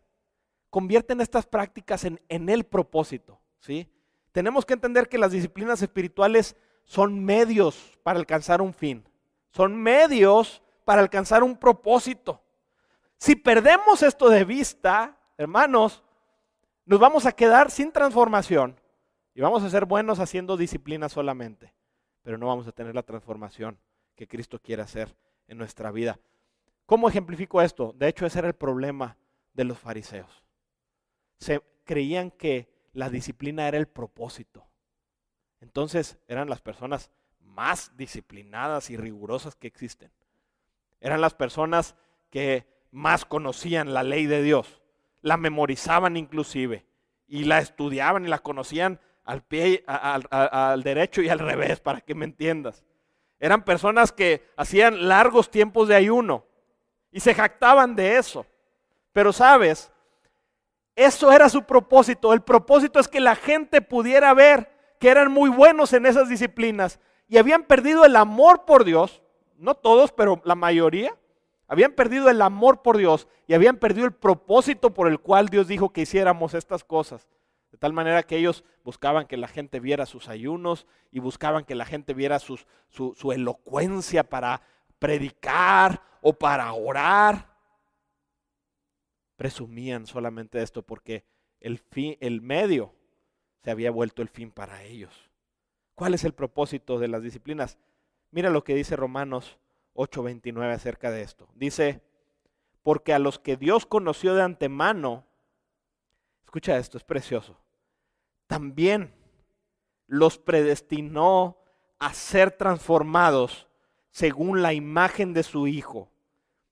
convierten estas prácticas en, en el propósito. ¿sí? Tenemos que entender que las disciplinas espirituales son medios para alcanzar un fin. Son medios para alcanzar un propósito. Si perdemos esto de vista, hermanos, nos vamos a quedar sin transformación y vamos a ser buenos haciendo disciplina solamente, pero no vamos a tener la transformación que Cristo quiere hacer en nuestra vida. ¿Cómo ejemplifico esto? De hecho, ese era el problema de los fariseos. Se creían que la disciplina era el propósito. Entonces eran las personas más disciplinadas y rigurosas que existen. Eran las personas que más conocían la ley de Dios, la memorizaban inclusive y la estudiaban y la conocían al pie, al, derecho y al revés, para que me entiendas. Eran personas que hacían largos tiempos de ayuno y se jactaban de eso. Pero sabes, eso era su propósito. El propósito es que la gente pudiera ver que eran muy buenos en esas disciplinas y habían perdido el amor por Dios, no todos, pero la mayoría, habían perdido el amor por Dios y habían perdido el propósito por el cual Dios dijo que hiciéramos estas cosas. Tal manera que ellos buscaban que la gente viera sus ayunos y buscaban que la gente viera su, su elocuencia para predicar o para orar. Presumían solamente esto porque el, fin, el medio se había vuelto el fin para ellos. ¿Cuál es el propósito de las disciplinas? Mira lo que dice Romanos 8:29 acerca de esto. Dice, porque a los que Dios conoció de antemano, escucha esto, es precioso, también los predestinó a ser transformados según la imagen de su Hijo,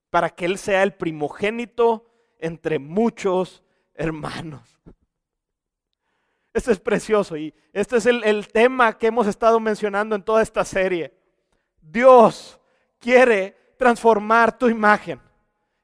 para que Él sea el primogénito entre muchos hermanos. Esto es precioso y este es el, tema que hemos estado mencionando en toda esta serie. Dios quiere transformar tu imagen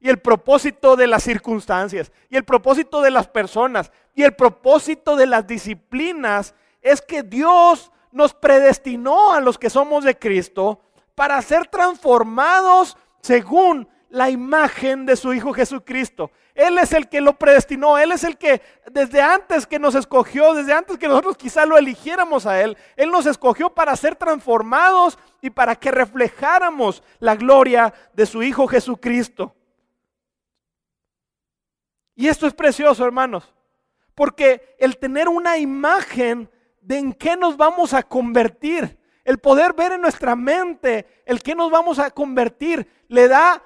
y el propósito de las circunstancias y el propósito de las personas y el propósito de las disciplinas es que Dios nos predestinó a los que somos de Cristo para ser transformados según la imagen de su Hijo Jesucristo. Él es el que lo predestinó, Él es el que desde antes que nos escogió, desde antes que nosotros quizá lo eligiéramos a Él, Él nos escogió para ser transformados y para que reflejáramos la gloria de su Hijo Jesucristo. Y esto es precioso, hermanos, porque el tener una imagen de en qué nos vamos a convertir, el poder ver en nuestra mente el qué nos vamos a convertir, le da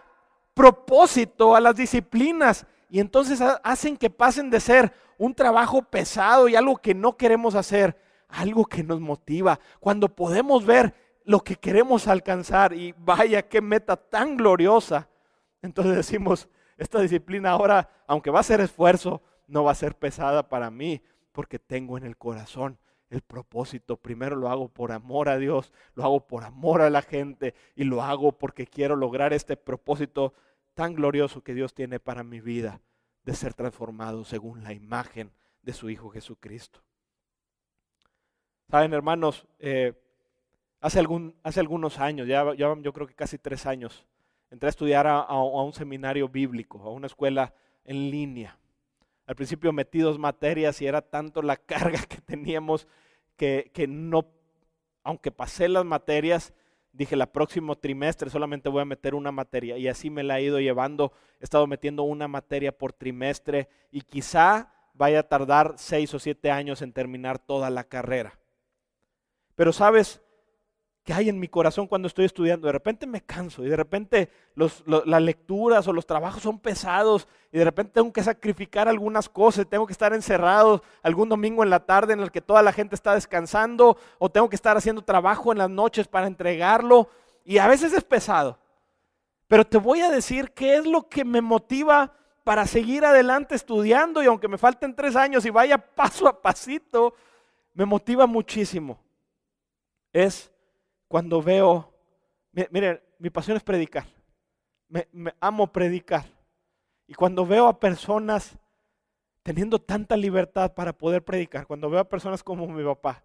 propósito a las disciplinas y entonces hacen que pasen de ser un trabajo pesado y algo que no queremos hacer, algo que nos motiva. Cuando podemos ver lo que queremos alcanzar y vaya qué meta tan gloriosa, entonces decimos, esta disciplina ahora, aunque va a ser esfuerzo, no va a ser pesada para mí porque tengo en el corazón el propósito. Primero lo hago por amor a Dios, lo hago por amor a la gente y lo hago porque quiero lograr este propósito tan glorioso que Dios tiene para mi vida de ser transformado según la imagen de su Hijo Jesucristo. Saben, hermanos, eh, hace, algún, hace algunos años, ya, yo creo que casi tres años, entré a estudiar a, un seminario bíblico, a una escuela en línea. Al principio metí dos materias y era tanto la carga que teníamos que, que no, aunque pasé las materias, dije, la próximo trimestre solamente voy a meter una materia. Y así me la he ido llevando. He estado metiendo una materia por trimestre y quizá vaya a tardar seis o siete años en terminar toda la carrera. Pero sabes, que hay en mi corazón cuando estoy estudiando. De repente me canso y de repente las lecturas o los trabajos son pesados y de repente tengo que sacrificar algunas cosas, tengo que estar encerrado algún domingo en la tarde en el que toda la gente está descansando o tengo que estar haciendo trabajo en las noches para entregarlo y a veces es pesado. Pero te voy a decir qué es lo que me motiva para seguir adelante estudiando y aunque me falten tres años y vaya paso a pasito, me motiva muchísimo. Es cuando veo, miren, mi pasión es predicar. Me, amo predicar. Y cuando veo a personas teniendo tanta libertad para poder predicar, cuando veo a personas como mi papá,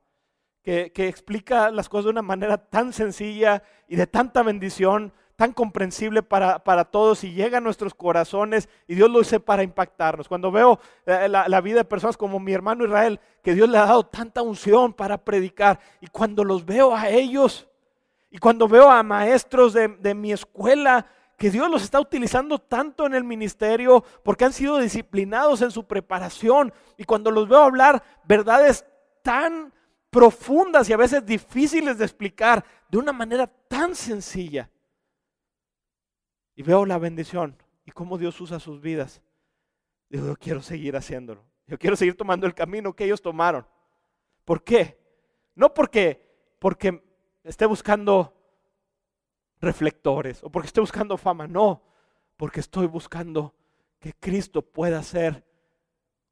que, explica las cosas de una manera tan sencilla y de tanta bendición, tan comprensible para, todos y llega a nuestros corazones y Dios lo dice para impactarnos. Cuando veo eh, la, vida de personas como mi hermano Israel, que Dios le ha dado tanta unción para predicar y cuando los veo a ellos, y cuando veo a maestros de, mi escuela que Dios los está utilizando tanto en el ministerio porque han sido disciplinados en su preparación. Y cuando los veo hablar verdades tan profundas y a veces difíciles de explicar de una manera tan sencilla. Y veo la bendición y cómo Dios usa sus vidas. Digo, yo quiero seguir haciéndolo. Yo quiero seguir tomando el camino que ellos tomaron. ¿Por qué? No porque, porque esté buscando reflectores o porque esté buscando fama, no, porque estoy buscando que Cristo pueda hacer,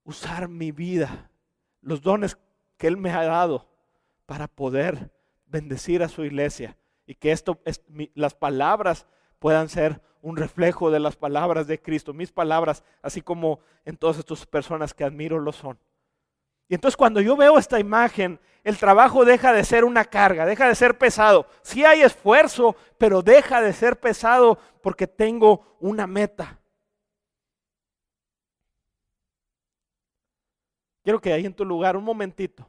usar mi vida, los dones que Él me ha dado para poder bendecir a su iglesia y que esto, las palabras puedan ser un reflejo de las palabras de Cristo, mis palabras, así como en todas estas personas que admiro lo son. Y entonces cuando yo veo esta imagen, el trabajo deja de ser una carga, deja de ser pesado. Sí hay esfuerzo, pero deja de ser pesado porque tengo una meta. Quiero que ahí en tu lugar, un momentito,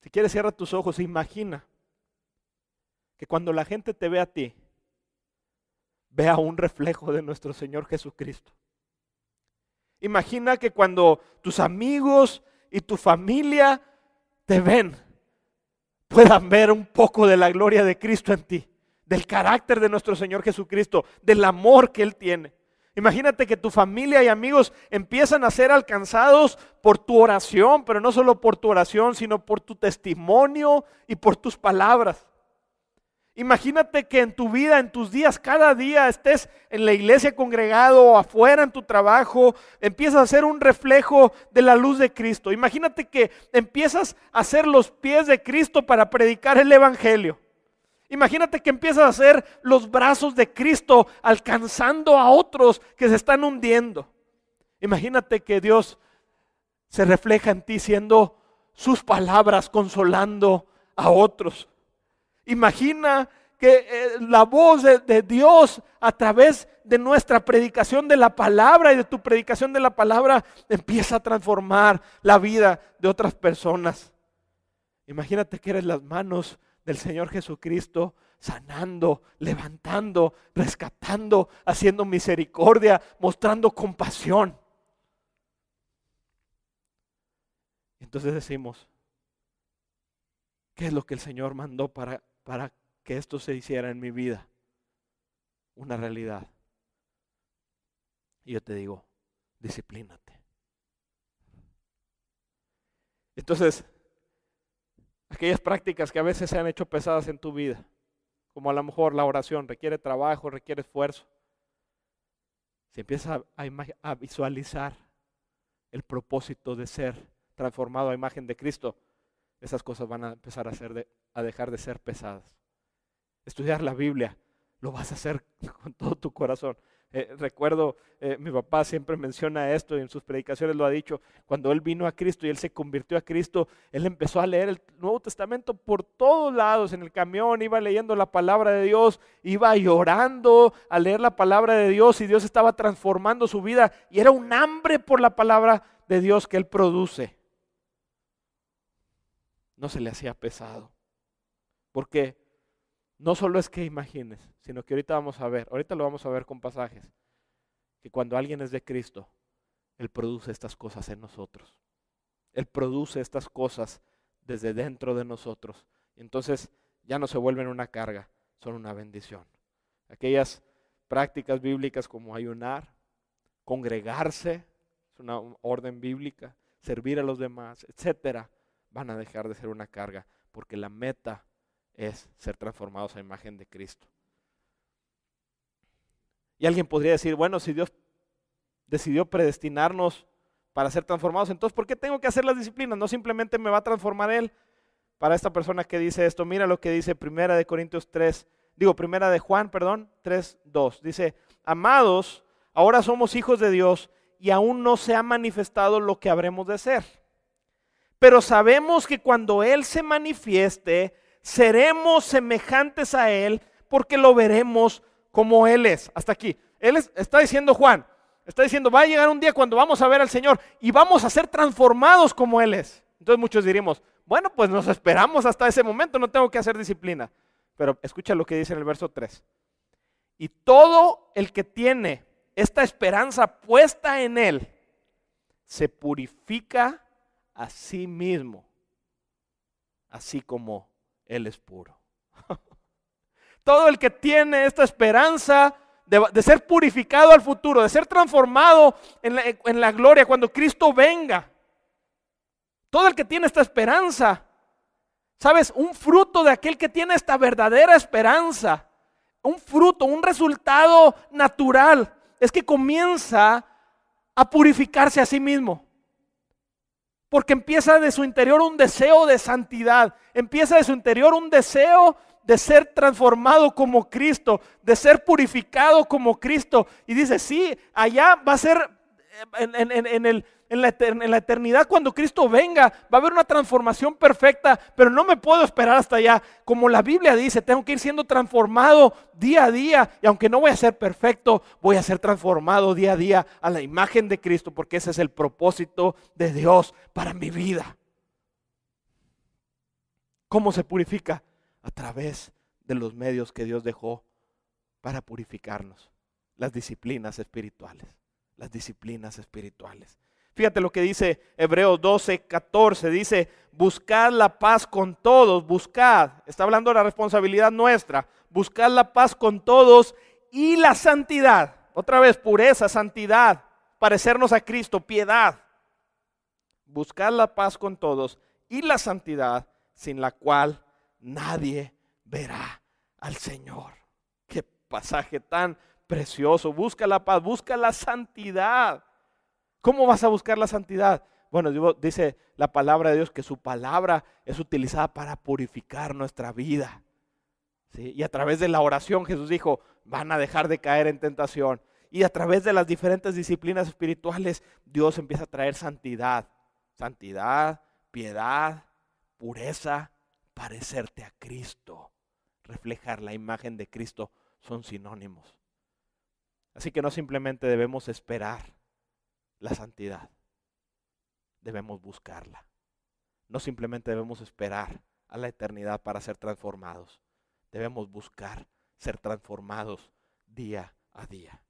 si quieres cierra tus ojos e imagina que cuando la gente te ve a ti, vea un reflejo de nuestro Señor Jesucristo. Imagina que cuando tus amigos y tu familia te ven, puedan ver un poco de la gloria de Cristo en ti, del carácter de nuestro Señor Jesucristo, del amor que Él tiene. Imagínate que tu familia y amigos empiezan a ser alcanzados por tu oración, pero no solo por tu oración, sino por tu testimonio y por tus palabras. Imagínate que en tu vida, en tus días, cada día estés en la iglesia congregado o afuera en tu trabajo, empiezas a ser un reflejo de la luz de Cristo. Imagínate que empiezas a ser los pies de Cristo para predicar el Evangelio. Imagínate que empiezas a ser los brazos de Cristo alcanzando a otros que se están hundiendo. Imagínate que Dios se refleja en ti siendo sus palabras consolando a otros. Imagina que eh, la voz de, Dios a través de nuestra predicación de la palabra y de tu predicación de la palabra empieza a transformar la vida de otras personas. Imagínate que eres las manos del Señor Jesucristo sanando, levantando, rescatando, haciendo misericordia, mostrando compasión. Entonces decimos, ¿qué es lo que el Señor mandó para para que esto se hiciera en mi vida una realidad. Y yo te digo, disciplínate. Entonces, aquellas prácticas que a veces se han hecho pesadas en tu vida, como a lo mejor la oración, requiere trabajo, requiere esfuerzo. Si empiezas a, a visualizar el propósito de ser transformado a imagen de Cristo, esas cosas van a empezar a, ser a dejar de ser pesadas. Estudiar la Biblia lo vas a hacer con todo tu corazón. Eh, recuerdo, eh, mi papá siempre menciona esto y en sus predicaciones lo ha dicho, cuando él vino a Cristo y él se convirtió a Cristo, él empezó a leer el Nuevo Testamento por todos lados, en el camión, iba leyendo la palabra de Dios, iba llorando a leer la palabra de Dios y Dios estaba transformando su vida y era un hambre por la palabra de Dios que él produce no se le hacía pesado. Porque no solo es que imagines, sino que ahorita vamos a ver, ahorita lo vamos a ver con pasajes, que cuando alguien es de Cristo, Él produce estas cosas en nosotros. Él produce estas cosas desde dentro de nosotros. Entonces ya no se vuelven una carga, son una bendición. Aquellas prácticas bíblicas como ayunar, congregarse, es una orden bíblica, servir a los demás, etcétera, van a dejar de ser una carga, porque la meta es ser transformados a imagen de Cristo. Y alguien podría decir, bueno, si Dios decidió predestinarnos para ser transformados, entonces ¿por qué tengo que hacer las disciplinas? No simplemente me va a transformar Él. Para esta persona que dice esto, mira lo que dice Primera de Corintios 3, digo Primera de Juan, perdón, 3, 2. Dice, amados, ahora somos hijos de Dios y aún no se ha manifestado lo que habremos de ser pero sabemos que cuando Él se manifieste, seremos semejantes a Él porque lo veremos como Él es. Hasta aquí. Él está diciendo Juan, está diciendo, va a llegar un día cuando vamos a ver al Señor y vamos a ser transformados como Él es. Entonces muchos diríamos, bueno, pues nos esperamos hasta ese momento, no tengo que hacer disciplina. Pero escucha lo que dice en el verso 3. Y todo el que tiene esta esperanza puesta en Él, se purifica a sí mismo, así como Él es puro. Todo el que tiene esta esperanza de, ser purificado al futuro, de ser transformado en la, gloria cuando Cristo venga. Todo el que tiene esta esperanza, ¿sabes? Un fruto de aquel que tiene esta verdadera esperanza, un fruto, un resultado natural, es que comienza a purificarse a sí mismo. Porque empieza de su interior un deseo de santidad, empieza de su interior un deseo de ser transformado como Cristo, de ser purificado como Cristo. Y dice, sí, allá va a ser en, el, en la, eternidad cuando Cristo venga, va a haber una transformación perfecta, pero no me puedo esperar hasta allá. Como la Biblia dice, tengo que ir siendo transformado día a día, y aunque no voy a ser perfecto, voy a ser transformado día a día a la imagen de Cristo, porque ese es el propósito de Dios para mi vida. ¿Cómo se purifica? A través de los medios que Dios dejó para purificarnos, las disciplinas espirituales, las disciplinas espirituales. Fíjate lo que dice Hebreos 12, 14. Dice, buscad la paz con todos, buscad. Está hablando de la responsabilidad nuestra. Buscad la paz con todos y la santidad. Otra vez, pureza, santidad, parecernos a Cristo, piedad. Buscad la paz con todos y la santidad, sin la cual nadie verá al Señor. Qué pasaje tan precioso. Busca la paz, busca la santidad. ¿Cómo vas a buscar la santidad? Bueno, dice la palabra de Dios que su palabra es utilizada para purificar nuestra vida. Y a través de la oración Jesús dijo, van a dejar de caer en tentación. Y a través de las diferentes disciplinas espirituales, Dios empieza a traer santidad. Santidad, piedad, pureza, parecerte a Cristo. Reflejar la imagen de Cristo son sinónimos. Así que no simplemente debemos esperar la santidad. Debemos buscarla. No simplemente debemos esperar a la eternidad para ser transformados. Debemos buscar ser transformados día a día.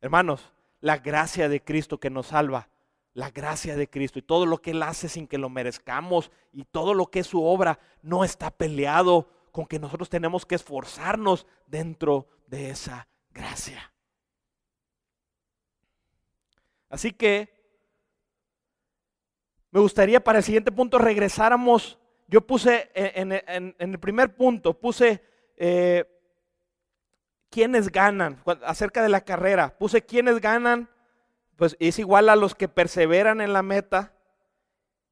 Hermanos, la gracia de Cristo que nos salva, la gracia de Cristo y todo lo que Él hace sin que lo merezcamos y todo lo que es su obra no está peleado con que nosotros tenemos que esforzarnos dentro de esa gracia. Así que me gustaría para el siguiente punto regresáramos. Yo puse en, el primer punto, puse eh, quiénes ganan acerca de la carrera. Puse quiénes ganan, pues es igual a los que perseveran en la meta.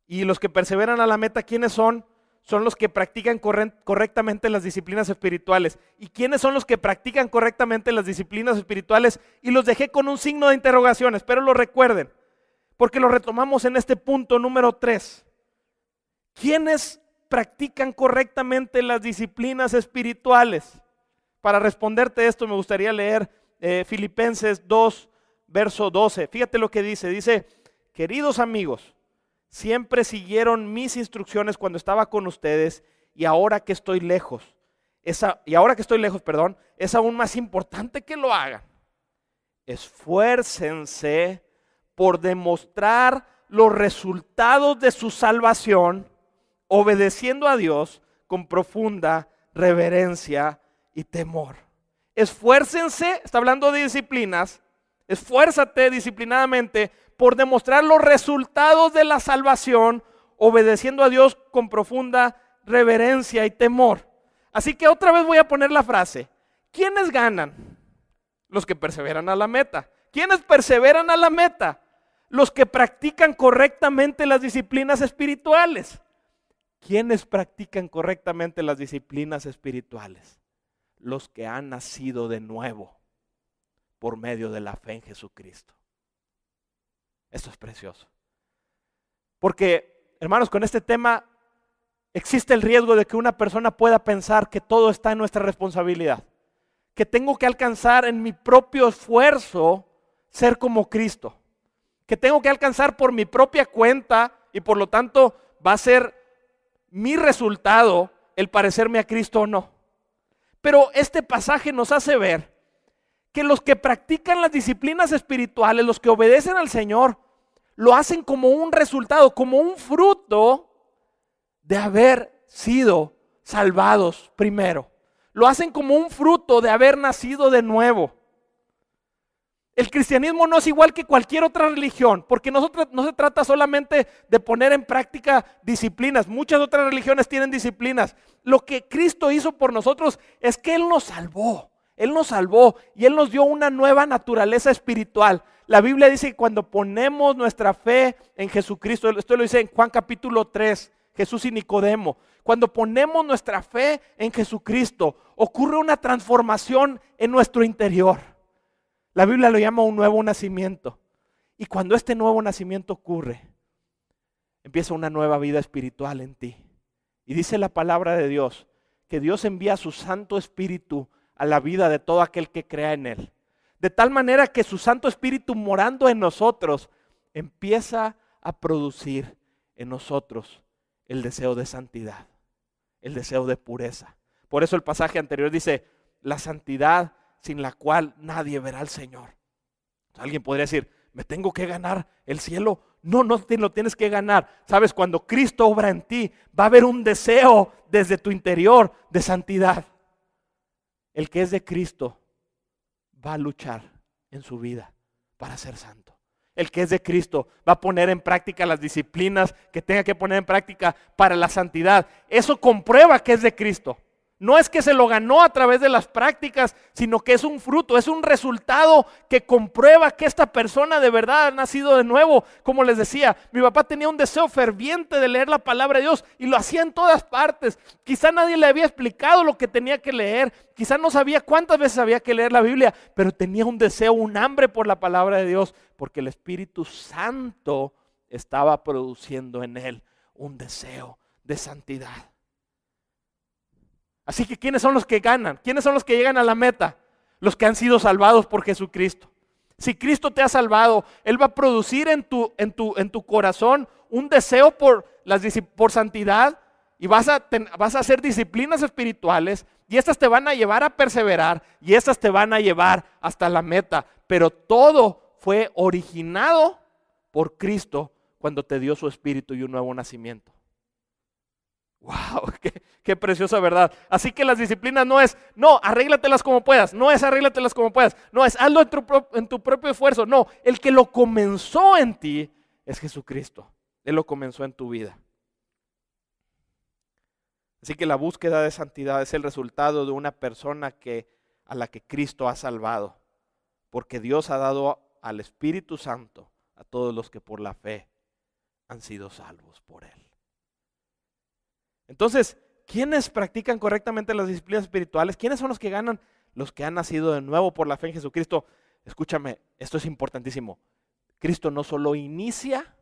Y los que perseveran a la meta, ¿quiénes son? Son los que practican correctamente las disciplinas espirituales. ¿Y quiénes son los que practican correctamente las disciplinas espirituales? Y los dejé con un signo de interrogación, espero lo recuerden, porque lo retomamos en este punto número 3. ¿Quiénes practican correctamente las disciplinas espirituales? Para responderte esto me gustaría leer eh, Filipenses 2, verso 12. Fíjate lo que dice. Dice, queridos amigos, siempre siguieron mis instrucciones cuando estaba con ustedes y ahora que estoy lejos, esa, y ahora que estoy lejos, perdón, es aún más importante que lo hagan. Esfuércense por demostrar los resultados de su salvación, obedeciendo a Dios con profunda reverencia y temor. Esfuércense, está hablando de disciplinas, esfuérzate disciplinadamente por demostrar los resultados de la salvación, obedeciendo a Dios con profunda reverencia y temor. Así que otra vez voy a poner la frase. ¿Quiénes ganan? Los que perseveran a la meta. ¿Quiénes perseveran a la meta? Los que practican correctamente las disciplinas espirituales. ¿Quiénes practican correctamente las disciplinas espirituales? Los que han nacido de nuevo por medio de la fe en Jesucristo. Esto es precioso. Porque, hermanos, con este tema existe el riesgo de que una persona pueda pensar que todo está en nuestra responsabilidad. Que tengo que alcanzar en mi propio esfuerzo ser como Cristo. Que tengo que alcanzar por mi propia cuenta y por lo tanto va a ser mi resultado el parecerme a Cristo o no. Pero este pasaje nos hace ver que los que practican las disciplinas espirituales, los que obedecen al Señor, lo hacen como un resultado, como un fruto de haber sido salvados primero. Lo hacen como un fruto de haber nacido de nuevo. El cristianismo no es igual que cualquier otra religión, porque nosotros no se trata solamente de poner en práctica disciplinas. Muchas otras religiones tienen disciplinas. Lo que Cristo hizo por nosotros es que Él nos salvó. Él nos salvó y Él nos dio una nueva naturaleza espiritual. La Biblia dice que cuando ponemos nuestra fe en Jesucristo, esto lo dice en Juan capítulo 3, Jesús y Nicodemo, cuando ponemos nuestra fe en Jesucristo, ocurre una transformación en nuestro interior. La Biblia lo llama un nuevo nacimiento. Y cuando este nuevo nacimiento ocurre, empieza una nueva vida espiritual en ti. Y dice la palabra de Dios que Dios envía su Santo Espíritu a la vida de todo aquel que crea en Él. De tal manera que su Santo Espíritu morando en nosotros empieza a producir en nosotros el deseo de santidad, el deseo de pureza. Por eso el pasaje anterior dice, la santidad sin la cual nadie verá al Señor. Alguien podría decir, me tengo que ganar el cielo. No, no lo tienes que ganar. Sabes, cuando Cristo obra en ti, va a haber un deseo desde tu interior de santidad. El que es de Cristo va a luchar en su vida para ser santo. El que es de Cristo va a poner en práctica las disciplinas que tenga que poner en práctica para la santidad. Eso comprueba que es de Cristo. No es que se lo ganó a través de las prácticas, sino que es un fruto, es un resultado que comprueba que esta persona de verdad ha nacido de nuevo. Como les decía, mi papá tenía un deseo ferviente de leer la palabra de Dios y lo hacía en todas partes. Quizá nadie le había explicado lo que tenía que leer, quizá no sabía cuántas veces había que leer la Biblia, pero tenía un deseo, un hambre por la palabra de Dios, porque el Espíritu Santo estaba produciendo en él un deseo de santidad. Así que ¿quiénes son los que ganan? ¿Quiénes son los que llegan a la meta? Los que han sido salvados por Jesucristo. Si Cristo te ha salvado, Él va a producir en tu, en tu, en tu corazón un deseo por, las, por santidad y vas a, vas a hacer disciplinas espirituales y estas te van a llevar a perseverar y estas te van a llevar hasta la meta. Pero todo fue originado por Cristo cuando te dio su espíritu y un nuevo nacimiento. ¡Wow! Qué, preciosa verdad! Así que las disciplinas no es, no, arréglatelas como puedas, no es arréglatelas como puedas, no es hazlo en tu, en tu propio esfuerzo, no, el que lo comenzó en ti es Jesucristo. Él lo comenzó en tu vida. Así que la búsqueda de santidad es el resultado de una persona que, a la que Cristo ha salvado, porque Dios ha dado al Espíritu Santo a todos los que por la fe han sido salvos por Él. Entonces, ¿quiénes practican correctamente las disciplinas espirituales? ¿Quiénes son los que ganan? Los que han nacido de nuevo por la fe en Jesucristo. Escúchame, esto es importantísimo. Cristo no solo inicia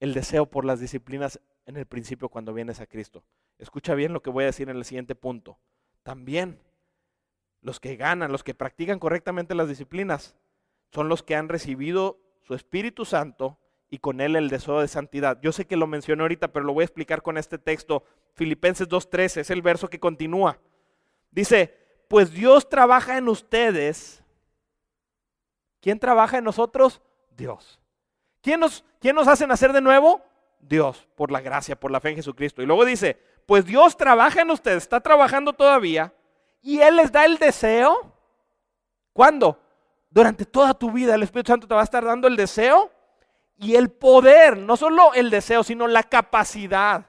el deseo por las disciplinas en el principio cuando vienes a Cristo. Escucha bien lo que voy a decir en el siguiente punto. También los que ganan, los que practican correctamente las disciplinas, son los que han recibido su Espíritu Santo y con él el deseo de santidad. Yo sé que lo mencioné ahorita, pero lo voy a explicar con este texto. Filipenses 2.13 es el verso que continúa. Dice, pues Dios trabaja en ustedes. ¿Quién trabaja en nosotros? Dios. ¿Quién nos, quién nos hace nacer de nuevo? Dios, por la gracia, por la fe en Jesucristo. Y luego dice, pues Dios trabaja en ustedes, está trabajando todavía, y Él les da el deseo. ¿Cuándo? Durante toda tu vida el Espíritu Santo te va a estar dando el deseo y el poder, no solo el deseo, sino la capacidad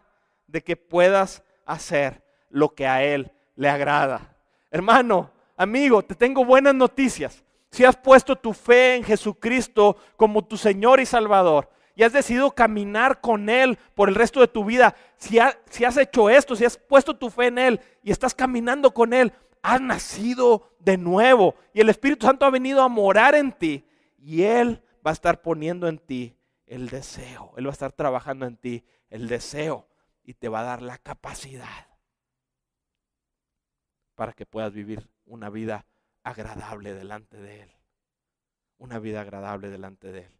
de que puedas hacer lo que a Él le agrada. Hermano, amigo, te tengo buenas noticias. Si has puesto tu fe en Jesucristo como tu Señor y Salvador y has decidido caminar con Él por el resto de tu vida, si, has hecho esto, si has puesto tu fe en Él y estás caminando con Él, has nacido de nuevo y el Espíritu Santo ha venido a morar en ti y Él va a estar poniendo en ti el deseo. Él va a estar trabajando en ti el deseo y te va a dar la capacidad para que puedas vivir una vida agradable delante de Él. Una vida agradable delante de Él.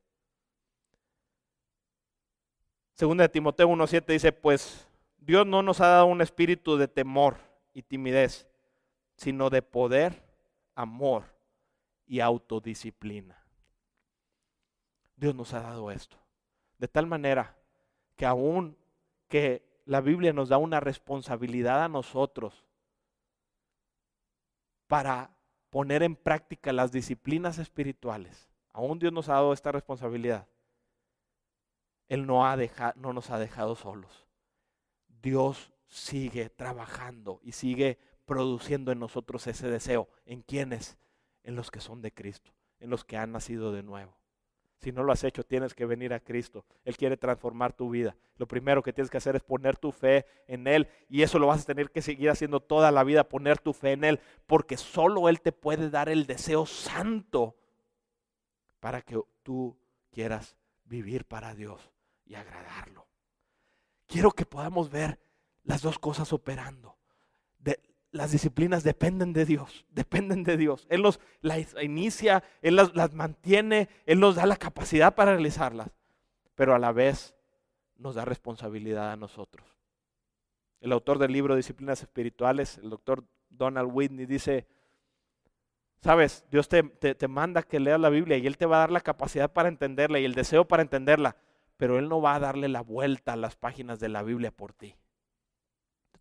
Segunda de Timoteo 1.7 dice, pues Dios no nos ha dado un espíritu de temor y timidez, sino de poder, amor y autodisciplina. Dios nos ha dado esto. De tal manera que aún que la Biblia nos da una responsabilidad a nosotros para poner en práctica las disciplinas espirituales. Aún Dios nos ha dado esta responsabilidad. Él no, ha no nos ha dejado solos. Dios sigue trabajando y sigue produciendo en nosotros ese deseo. ¿En quiénes? En los que son de Cristo, en los que han nacido de nuevo. Si no lo has hecho, tienes que venir a Cristo. Él quiere transformar tu vida. Lo primero que tienes que hacer es poner tu fe en Él. Y eso lo vas a tener que seguir haciendo toda la vida, poner tu fe en Él. Porque solo Él te puede dar el deseo santo para que tú quieras vivir para Dios y agradarlo. Quiero que podamos ver las dos cosas operando. Las disciplinas dependen de Dios, dependen de Dios. Él los las inicia, Él las, las mantiene, Él nos da la capacidad para realizarlas, pero a la vez nos da responsabilidad a nosotros. El autor del libro Disciplinas Espirituales, el doctor Donald Whitney, dice, sabes, Dios te, te, te, manda que leas la Biblia y Él te va a dar la capacidad para entenderla y el deseo para entenderla, pero Él no va a darle la vuelta a las páginas de la Biblia por ti.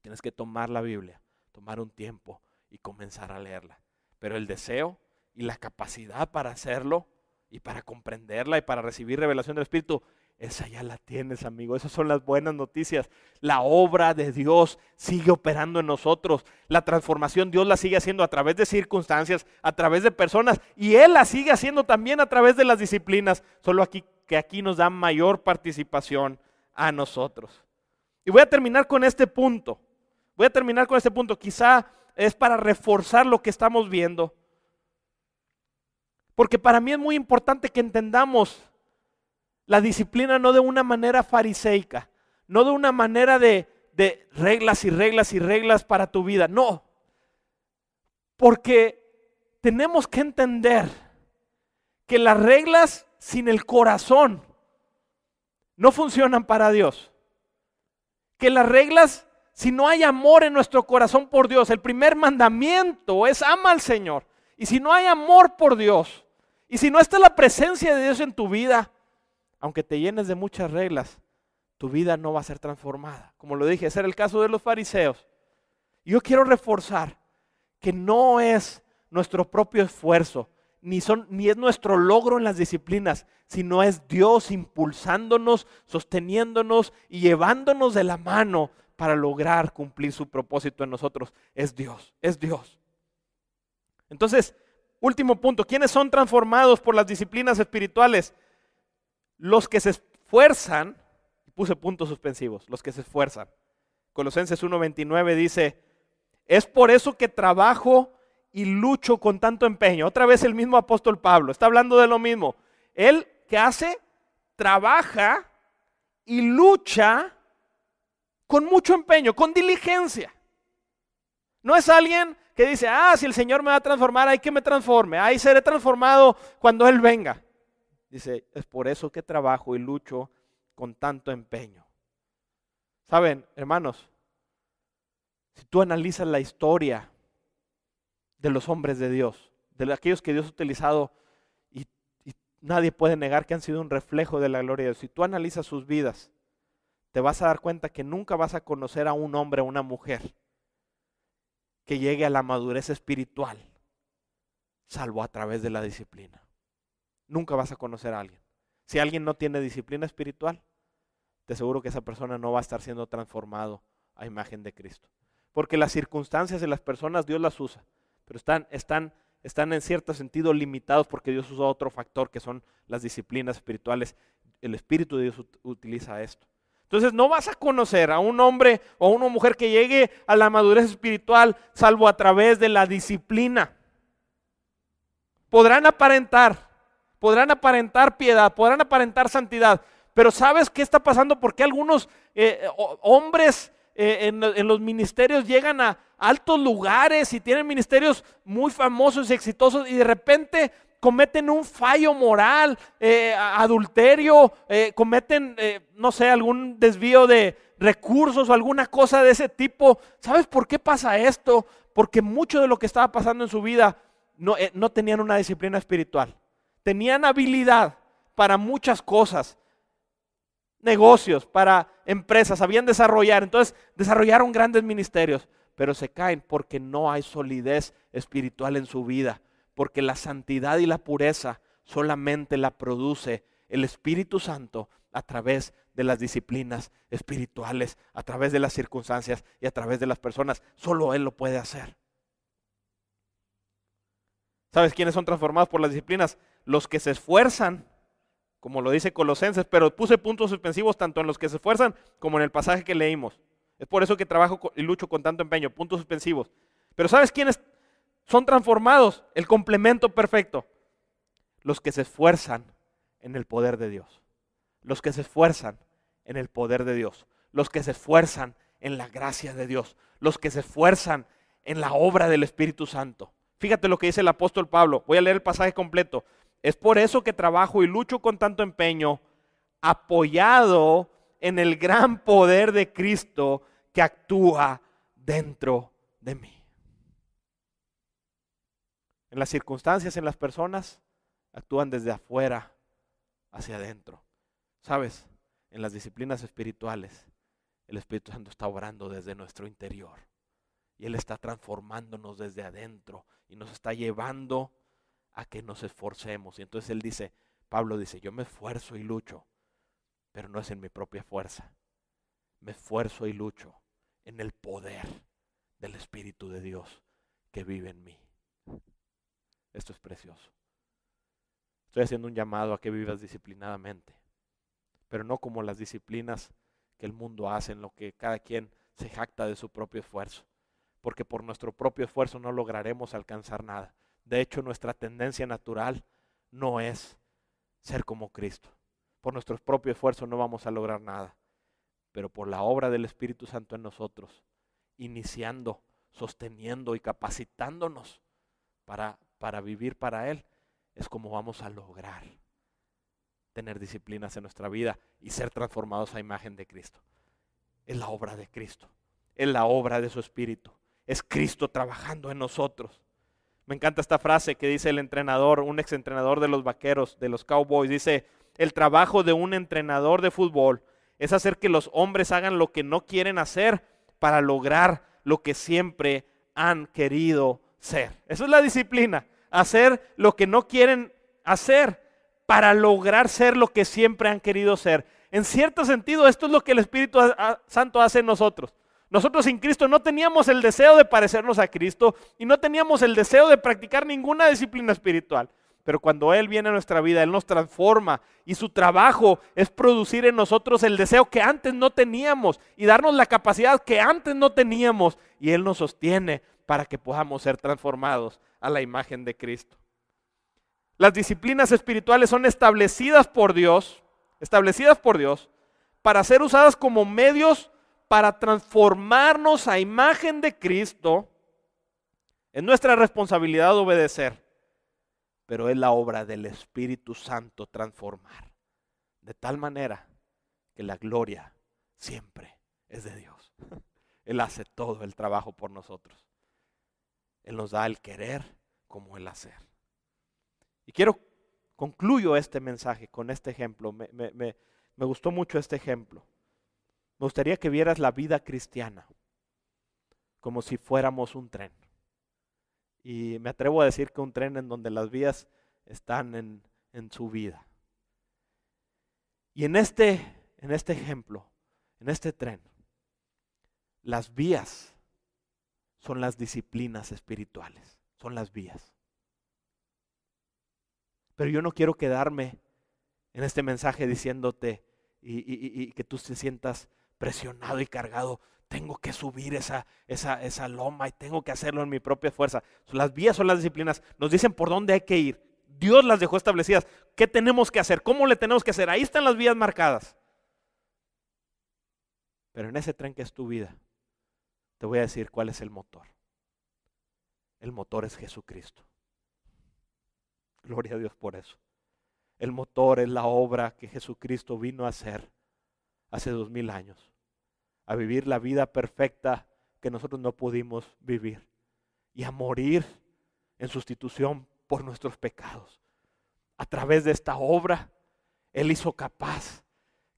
Tienes que tomar la Biblia, tomar un tiempo y comenzar a leerla. Pero el deseo y la capacidad para hacerlo y para comprenderla y para recibir revelación del Espíritu, esa ya la tienes, amigo. Esas son las buenas noticias. La obra de Dios sigue operando en nosotros. La transformación Dios la sigue haciendo a través de circunstancias, a través de personas. Y Él la sigue haciendo también a través de las disciplinas. Solo aquí que aquí nos da mayor participación a nosotros. Y voy a terminar con este punto. Voy a terminar con este punto. Quizá es para reforzar lo que estamos viendo. Porque para mí es muy importante que entendamos la disciplina no de una manera fariseica, no de una manera de, de reglas y reglas y reglas para tu vida. No. Porque tenemos que entender que las reglas sin el corazón no funcionan para Dios. Que las reglas, si no hay amor en nuestro corazón por Dios, el primer mandamiento es ama al Señor. Y si no hay amor por Dios, y si no está la presencia de Dios en tu vida, aunque te llenes de muchas reglas, tu vida no va a ser transformada. Como lo dije, ese era el caso de los fariseos. Yo quiero reforzar que no es nuestro propio esfuerzo, ni, son, ni es nuestro logro en las disciplinas, sino es Dios impulsándonos, sosteniéndonos y llevándonos de la mano para lograr cumplir su propósito en nosotros. Es Dios, es Dios. Entonces, último punto, ¿quiénes son transformados por las disciplinas espirituales? Los que se esfuerzan, puse puntos suspensivos, los que se esfuerzan. Colosenses 1.29 dice, es por eso que trabajo y lucho con tanto empeño. Otra vez el mismo apóstol Pablo, está hablando de lo mismo. Él que hace, trabaja y lucha con mucho empeño, con diligencia. No es alguien que dice, ah, si el Señor me va a transformar, hay que me transforme, ahí seré transformado cuando Él venga. Dice, es por eso que trabajo y lucho con tanto empeño. Saben, hermanos, si tú analizas la historia de los hombres de Dios, de aquellos que Dios ha utilizado y, nadie puede negar que han sido un reflejo de la gloria de Dios. Si tú analizas sus vidas, te vas a dar cuenta que nunca vas a conocer a un hombre o una mujer que llegue a la madurez espiritual, salvo a través de la disciplina. Nunca vas a conocer a alguien. Si alguien no tiene disciplina espiritual, te aseguro que esa persona no va a estar siendo transformado a imagen de Cristo. Porque las circunstancias de las personas Dios las usa pero están, están, están en cierto sentido limitados porque Dios usa otro factor que son las disciplinas espirituales. El Espíritu de Dios utiliza esto. Entonces no vas a conocer a un hombre o a una mujer que llegue a la madurez espiritual salvo a través de la disciplina. Podrán aparentar, podrán aparentar piedad, podrán aparentar santidad, pero ¿sabes qué está pasando? Porque algunos eh, hombres eh, en, los ministerios llegan a altos lugares y tienen ministerios muy famosos y exitosos y de repente cometen un fallo moral, eh, adulterio, eh, cometen, no sé, algún desvío de recursos o alguna cosa de ese tipo. ¿Sabes por qué pasa esto? Porque mucho de lo que estaba pasando en su vida no, eh, no tenían una disciplina espiritual. Tenían habilidad para muchas cosas, negocios, para empresas, sabían desarrollar, entonces desarrollaron grandes ministerios, pero se caen porque no hay solidez espiritual en su vida, porque la santidad y la pureza solamente la produce el Espíritu Santo a través de las disciplinas espirituales, a través de las circunstancias y a través de las personas. Solo Él lo puede hacer. ¿Sabes quiénes son transformados por las disciplinas? Los que se esfuerzan, como lo dice Colosenses, pero puse puntos suspensivos tanto en los que se esfuerzan como en el pasaje que leímos. Es por eso que trabajo y lucho con tanto empeño, puntos suspensivos. Pero ¿sabes quiénes son transformados? El complemento perfecto. Los que se esfuerzan en el poder de Dios. Los que se esfuerzan en el poder de Dios. Los que se esfuerzan en la gracia de Dios. Los que se esfuerzan en la obra del Espíritu Santo. Fíjate lo que dice el apóstol Pablo. Voy a leer el pasaje completo. Es por eso que trabajo y lucho con tanto empeño, apoyado en el gran poder de Cristo que actúa dentro de mí. En las circunstancias, en las personas, actúan desde afuera hacia adentro. ¿Sabes? En las disciplinas espirituales, el Espíritu Santo está obrando desde nuestro interior. Y Él está transformándonos desde adentro y nos está llevando a que nos esforcemos. Y entonces Él dice, Pablo dice, yo me esfuerzo y lucho, pero no es en mi propia fuerza. Me esfuerzo y lucho en el poder del Espíritu de Dios que vive en mí. Esto es precioso. Estoy haciendo un llamado a que vivas disciplinadamente, pero no como las disciplinas que el mundo hace, en lo que cada quien se jacta de su propio esfuerzo porque por nuestro propio esfuerzo no lograremos alcanzar nada. De hecho, nuestra tendencia natural no es ser como Cristo. Por nuestro propio esfuerzo no vamos a lograr nada, pero por la obra del Espíritu Santo en nosotros, iniciando, sosteniendo y capacitándonos para, para vivir para Él, es como vamos a lograr tener disciplinas en nuestra vida y ser transformados a imagen de Cristo. Es la obra de Cristo, es la obra de su Espíritu es Cristo trabajando en nosotros. Me encanta esta frase que dice el entrenador, un exentrenador de los vaqueros, de los Cowboys. Dice, el trabajo de un entrenador de fútbol es hacer que los hombres hagan lo que no quieren hacer para lograr lo que siempre han querido ser. Eso es la disciplina, hacer lo que no quieren hacer para lograr ser lo que siempre han querido ser. En cierto sentido, esto es lo que el Espíritu Santo hace en nosotros. Nosotros sin Cristo no teníamos el deseo de parecernos a Cristo y no teníamos el deseo de practicar ninguna disciplina espiritual. Pero cuando Él viene a nuestra vida, Él nos transforma y su trabajo es producir en nosotros el deseo que antes no teníamos y darnos la capacidad que antes no teníamos y Él nos sostiene para que podamos ser transformados a la imagen de Cristo. Las disciplinas espirituales son establecidas por Dios, establecidas por Dios para ser usadas como medios para transformarnos a imagen de Cristo, es nuestra responsabilidad obedecer, pero es la obra del Espíritu Santo transformar, de tal manera que la gloria siempre es de Dios. Él hace todo el trabajo por nosotros. Él nos da el querer como el hacer. Y quiero, concluyo este mensaje con este ejemplo. Me, me gustó mucho este ejemplo. Me gustaría que vieras la vida cristiana como si fuéramos un tren. Y me atrevo a decir que un tren en donde las vías están en, en su vida. Y en este, en este ejemplo, en este tren, las vías son las disciplinas espirituales, son las vías. Pero yo no quiero quedarme en este mensaje diciéndote y, y que tú te sientas presionado y cargado, tengo que subir esa, esa, esa loma y tengo que hacerlo en mi propia fuerza. Las vías son las disciplinas, nos dicen por dónde hay que ir. Dios las dejó establecidas. ¿Qué tenemos que hacer? ¿Cómo le tenemos que hacer? Ahí están las vías marcadas. Pero en ese tren que es tu vida, te voy a decir cuál es el motor. El motor es Jesucristo. Gloria a Dios por eso. El motor es la obra que Jesucristo vino a hacer hace dos mil años, a vivir la vida perfecta que nosotros no pudimos vivir y a morir en sustitución por nuestros pecados. A través de esta obra, Él hizo capaz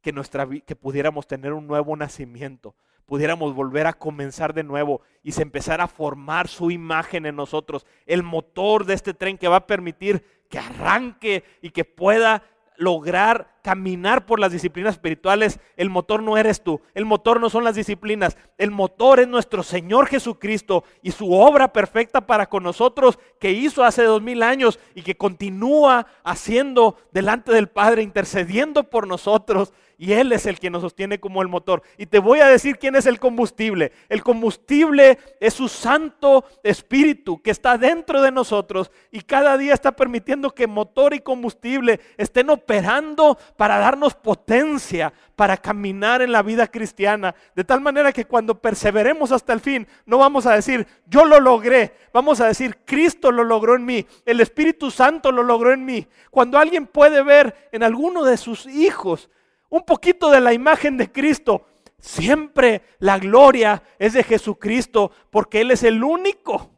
que, nuestra, que pudiéramos tener un nuevo nacimiento, pudiéramos volver a comenzar de nuevo y se empezara a formar su imagen en nosotros, el motor de este tren que va a permitir que arranque y que pueda lograr caminar por las disciplinas espirituales, el motor no eres tú, el motor no son las disciplinas, el motor es nuestro Señor Jesucristo y su obra perfecta para con nosotros que hizo hace dos mil años y que continúa haciendo delante del Padre, intercediendo por nosotros y Él es el que nos sostiene como el motor. Y te voy a decir quién es el combustible. El combustible es su Santo Espíritu que está dentro de nosotros y cada día está permitiendo que motor y combustible estén operando para darnos potencia, para caminar en la vida cristiana. De tal manera que cuando perseveremos hasta el fin, no vamos a decir, yo lo logré. Vamos a decir, Cristo lo logró en mí. El Espíritu Santo lo logró en mí. Cuando alguien puede ver en alguno de sus hijos un poquito de la imagen de Cristo, siempre la gloria es de Jesucristo porque Él es el único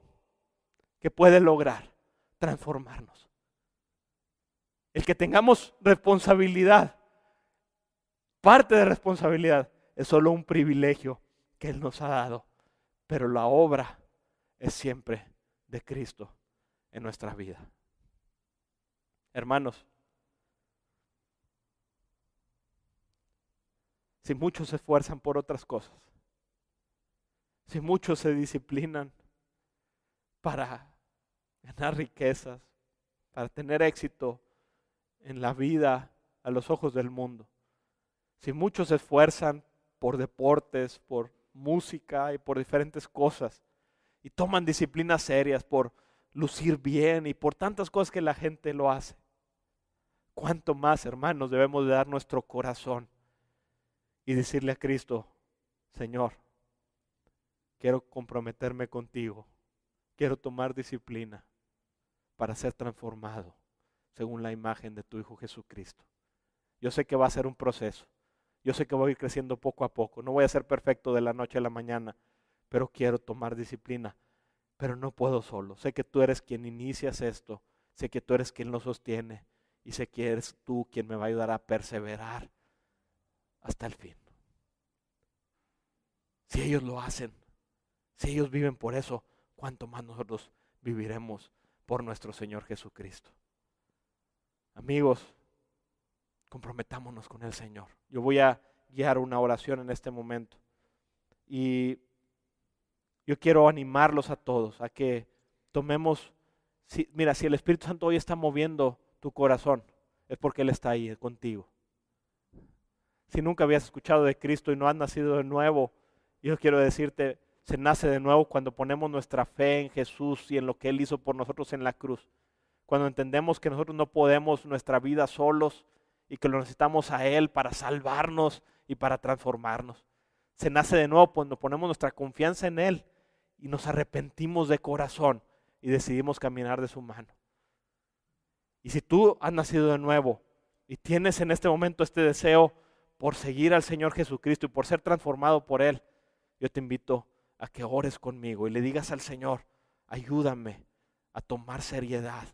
que puede lograr transformarnos. El que tengamos responsabilidad, parte de responsabilidad, es solo un privilegio que Él nos ha dado, pero la obra es siempre de Cristo en nuestra vida. Hermanos, si muchos se esfuerzan por otras cosas, si muchos se disciplinan para ganar riquezas, para tener éxito en la vida a los ojos del mundo, si muchos se esfuerzan por deportes, por música y por diferentes cosas, y toman disciplinas serias por lucir bien y por tantas cosas que la gente lo hace, ¿cuánto más, hermanos, debemos de dar nuestro corazón y decirle a Cristo, Señor, quiero comprometerme contigo, quiero tomar disciplina para ser transformado según la imagen de tu Hijo Jesucristo. Yo sé que va a ser un proceso, yo sé que voy a ir creciendo poco a poco, no voy a ser perfecto de la noche a la mañana, pero quiero tomar disciplina, pero no puedo solo. Sé que tú eres quien inicias esto, sé que tú eres quien lo sostiene y sé que eres tú quien me va a ayudar a perseverar hasta el fin. Si ellos lo hacen, si ellos viven por eso, ¿cuánto más nosotros viviremos por nuestro Señor Jesucristo? Amigos, comprometámonos con el Señor. Yo voy a guiar una oración en este momento. Y yo quiero animarlos a todos a que tomemos, mira, si el Espíritu Santo hoy está moviendo tu corazón, es porque Él está ahí contigo si nunca habías escuchado de Cristo y no has nacido de nuevo, yo quiero decirte, se nace de nuevo cuando ponemos nuestra fe en Jesús y en lo que Él hizo por nosotros en la cruz. Cuando entendemos que nosotros no podemos nuestra vida solos y que lo necesitamos a Él para salvarnos y para transformarnos. Se nace de nuevo cuando ponemos nuestra confianza en Él y nos arrepentimos de corazón y decidimos caminar de su mano. Y si tú has nacido de nuevo y tienes en este momento este deseo, por seguir al Señor Jesucristo y por ser transformado por Él, yo te invito a que ores conmigo y le digas al Señor, ayúdame a tomar seriedad,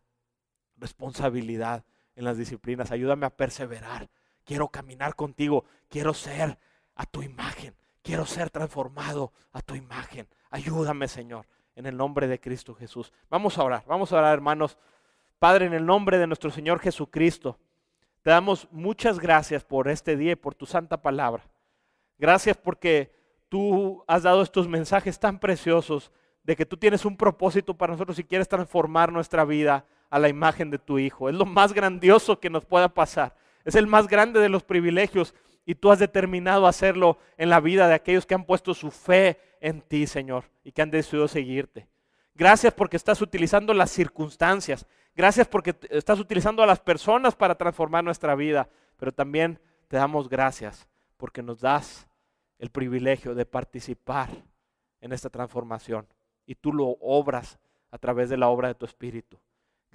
responsabilidad en las disciplinas, ayúdame a perseverar, quiero caminar contigo, quiero ser a tu imagen, quiero ser transformado a tu imagen. Ayúdame, Señor, en el nombre de Cristo Jesús. Vamos a orar, vamos a orar, hermanos. Padre, en el nombre de nuestro Señor Jesucristo. Te damos muchas gracias por este día y por tu santa palabra. Gracias porque tú has dado estos mensajes tan preciosos de que tú tienes un propósito para nosotros y quieres transformar nuestra vida a la imagen de tu Hijo. Es lo más grandioso que nos pueda pasar. Es el más grande de los privilegios y tú has determinado hacerlo en la vida de aquellos que han puesto su fe en ti, Señor, y que han decidido seguirte. Gracias porque estás utilizando las circunstancias. Gracias porque estás utilizando a las personas para transformar nuestra vida, pero también te damos gracias porque nos das el privilegio de participar en esta transformación y tú lo obras a través de la obra de tu Espíritu.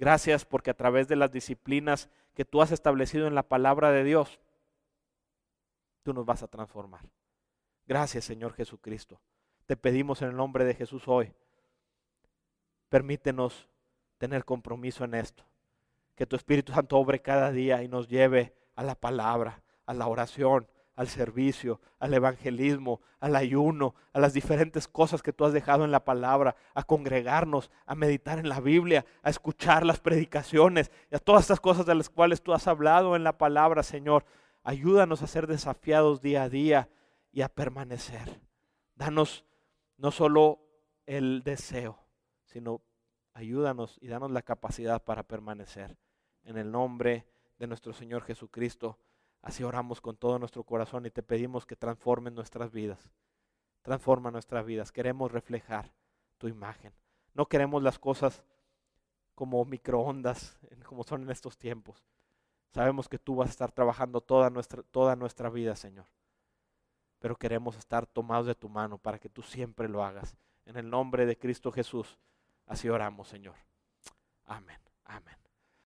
Gracias porque a través de las disciplinas que tú has establecido en la palabra de Dios, tú nos vas a transformar. Gracias, Señor Jesucristo. Te pedimos en el nombre de Jesús hoy. Permítenos tener compromiso en esto. Que tu Espíritu Santo obre cada día y nos lleve a la palabra, a la oración, al servicio, al evangelismo, al ayuno, a las diferentes cosas que tú has dejado en la palabra, a congregarnos, a meditar en la Biblia, a escuchar las predicaciones y a todas estas cosas de las cuales tú has hablado en la palabra, Señor. Ayúdanos a ser desafiados día a día y a permanecer. Danos no solo el deseo, sino ayúdanos y danos la capacidad para permanecer. En el nombre de nuestro Señor Jesucristo. Así oramos con todo nuestro corazón y te pedimos que transformen nuestras vidas. Transforma nuestras vidas. Queremos reflejar tu imagen. No queremos las cosas como microondas, como son en estos tiempos. Sabemos que tú vas a estar trabajando toda nuestra, toda nuestra vida, Señor. Pero queremos estar tomados de tu mano para que tú siempre lo hagas. En el nombre de Cristo Jesús, así oramos, Señor. Amén. Amén.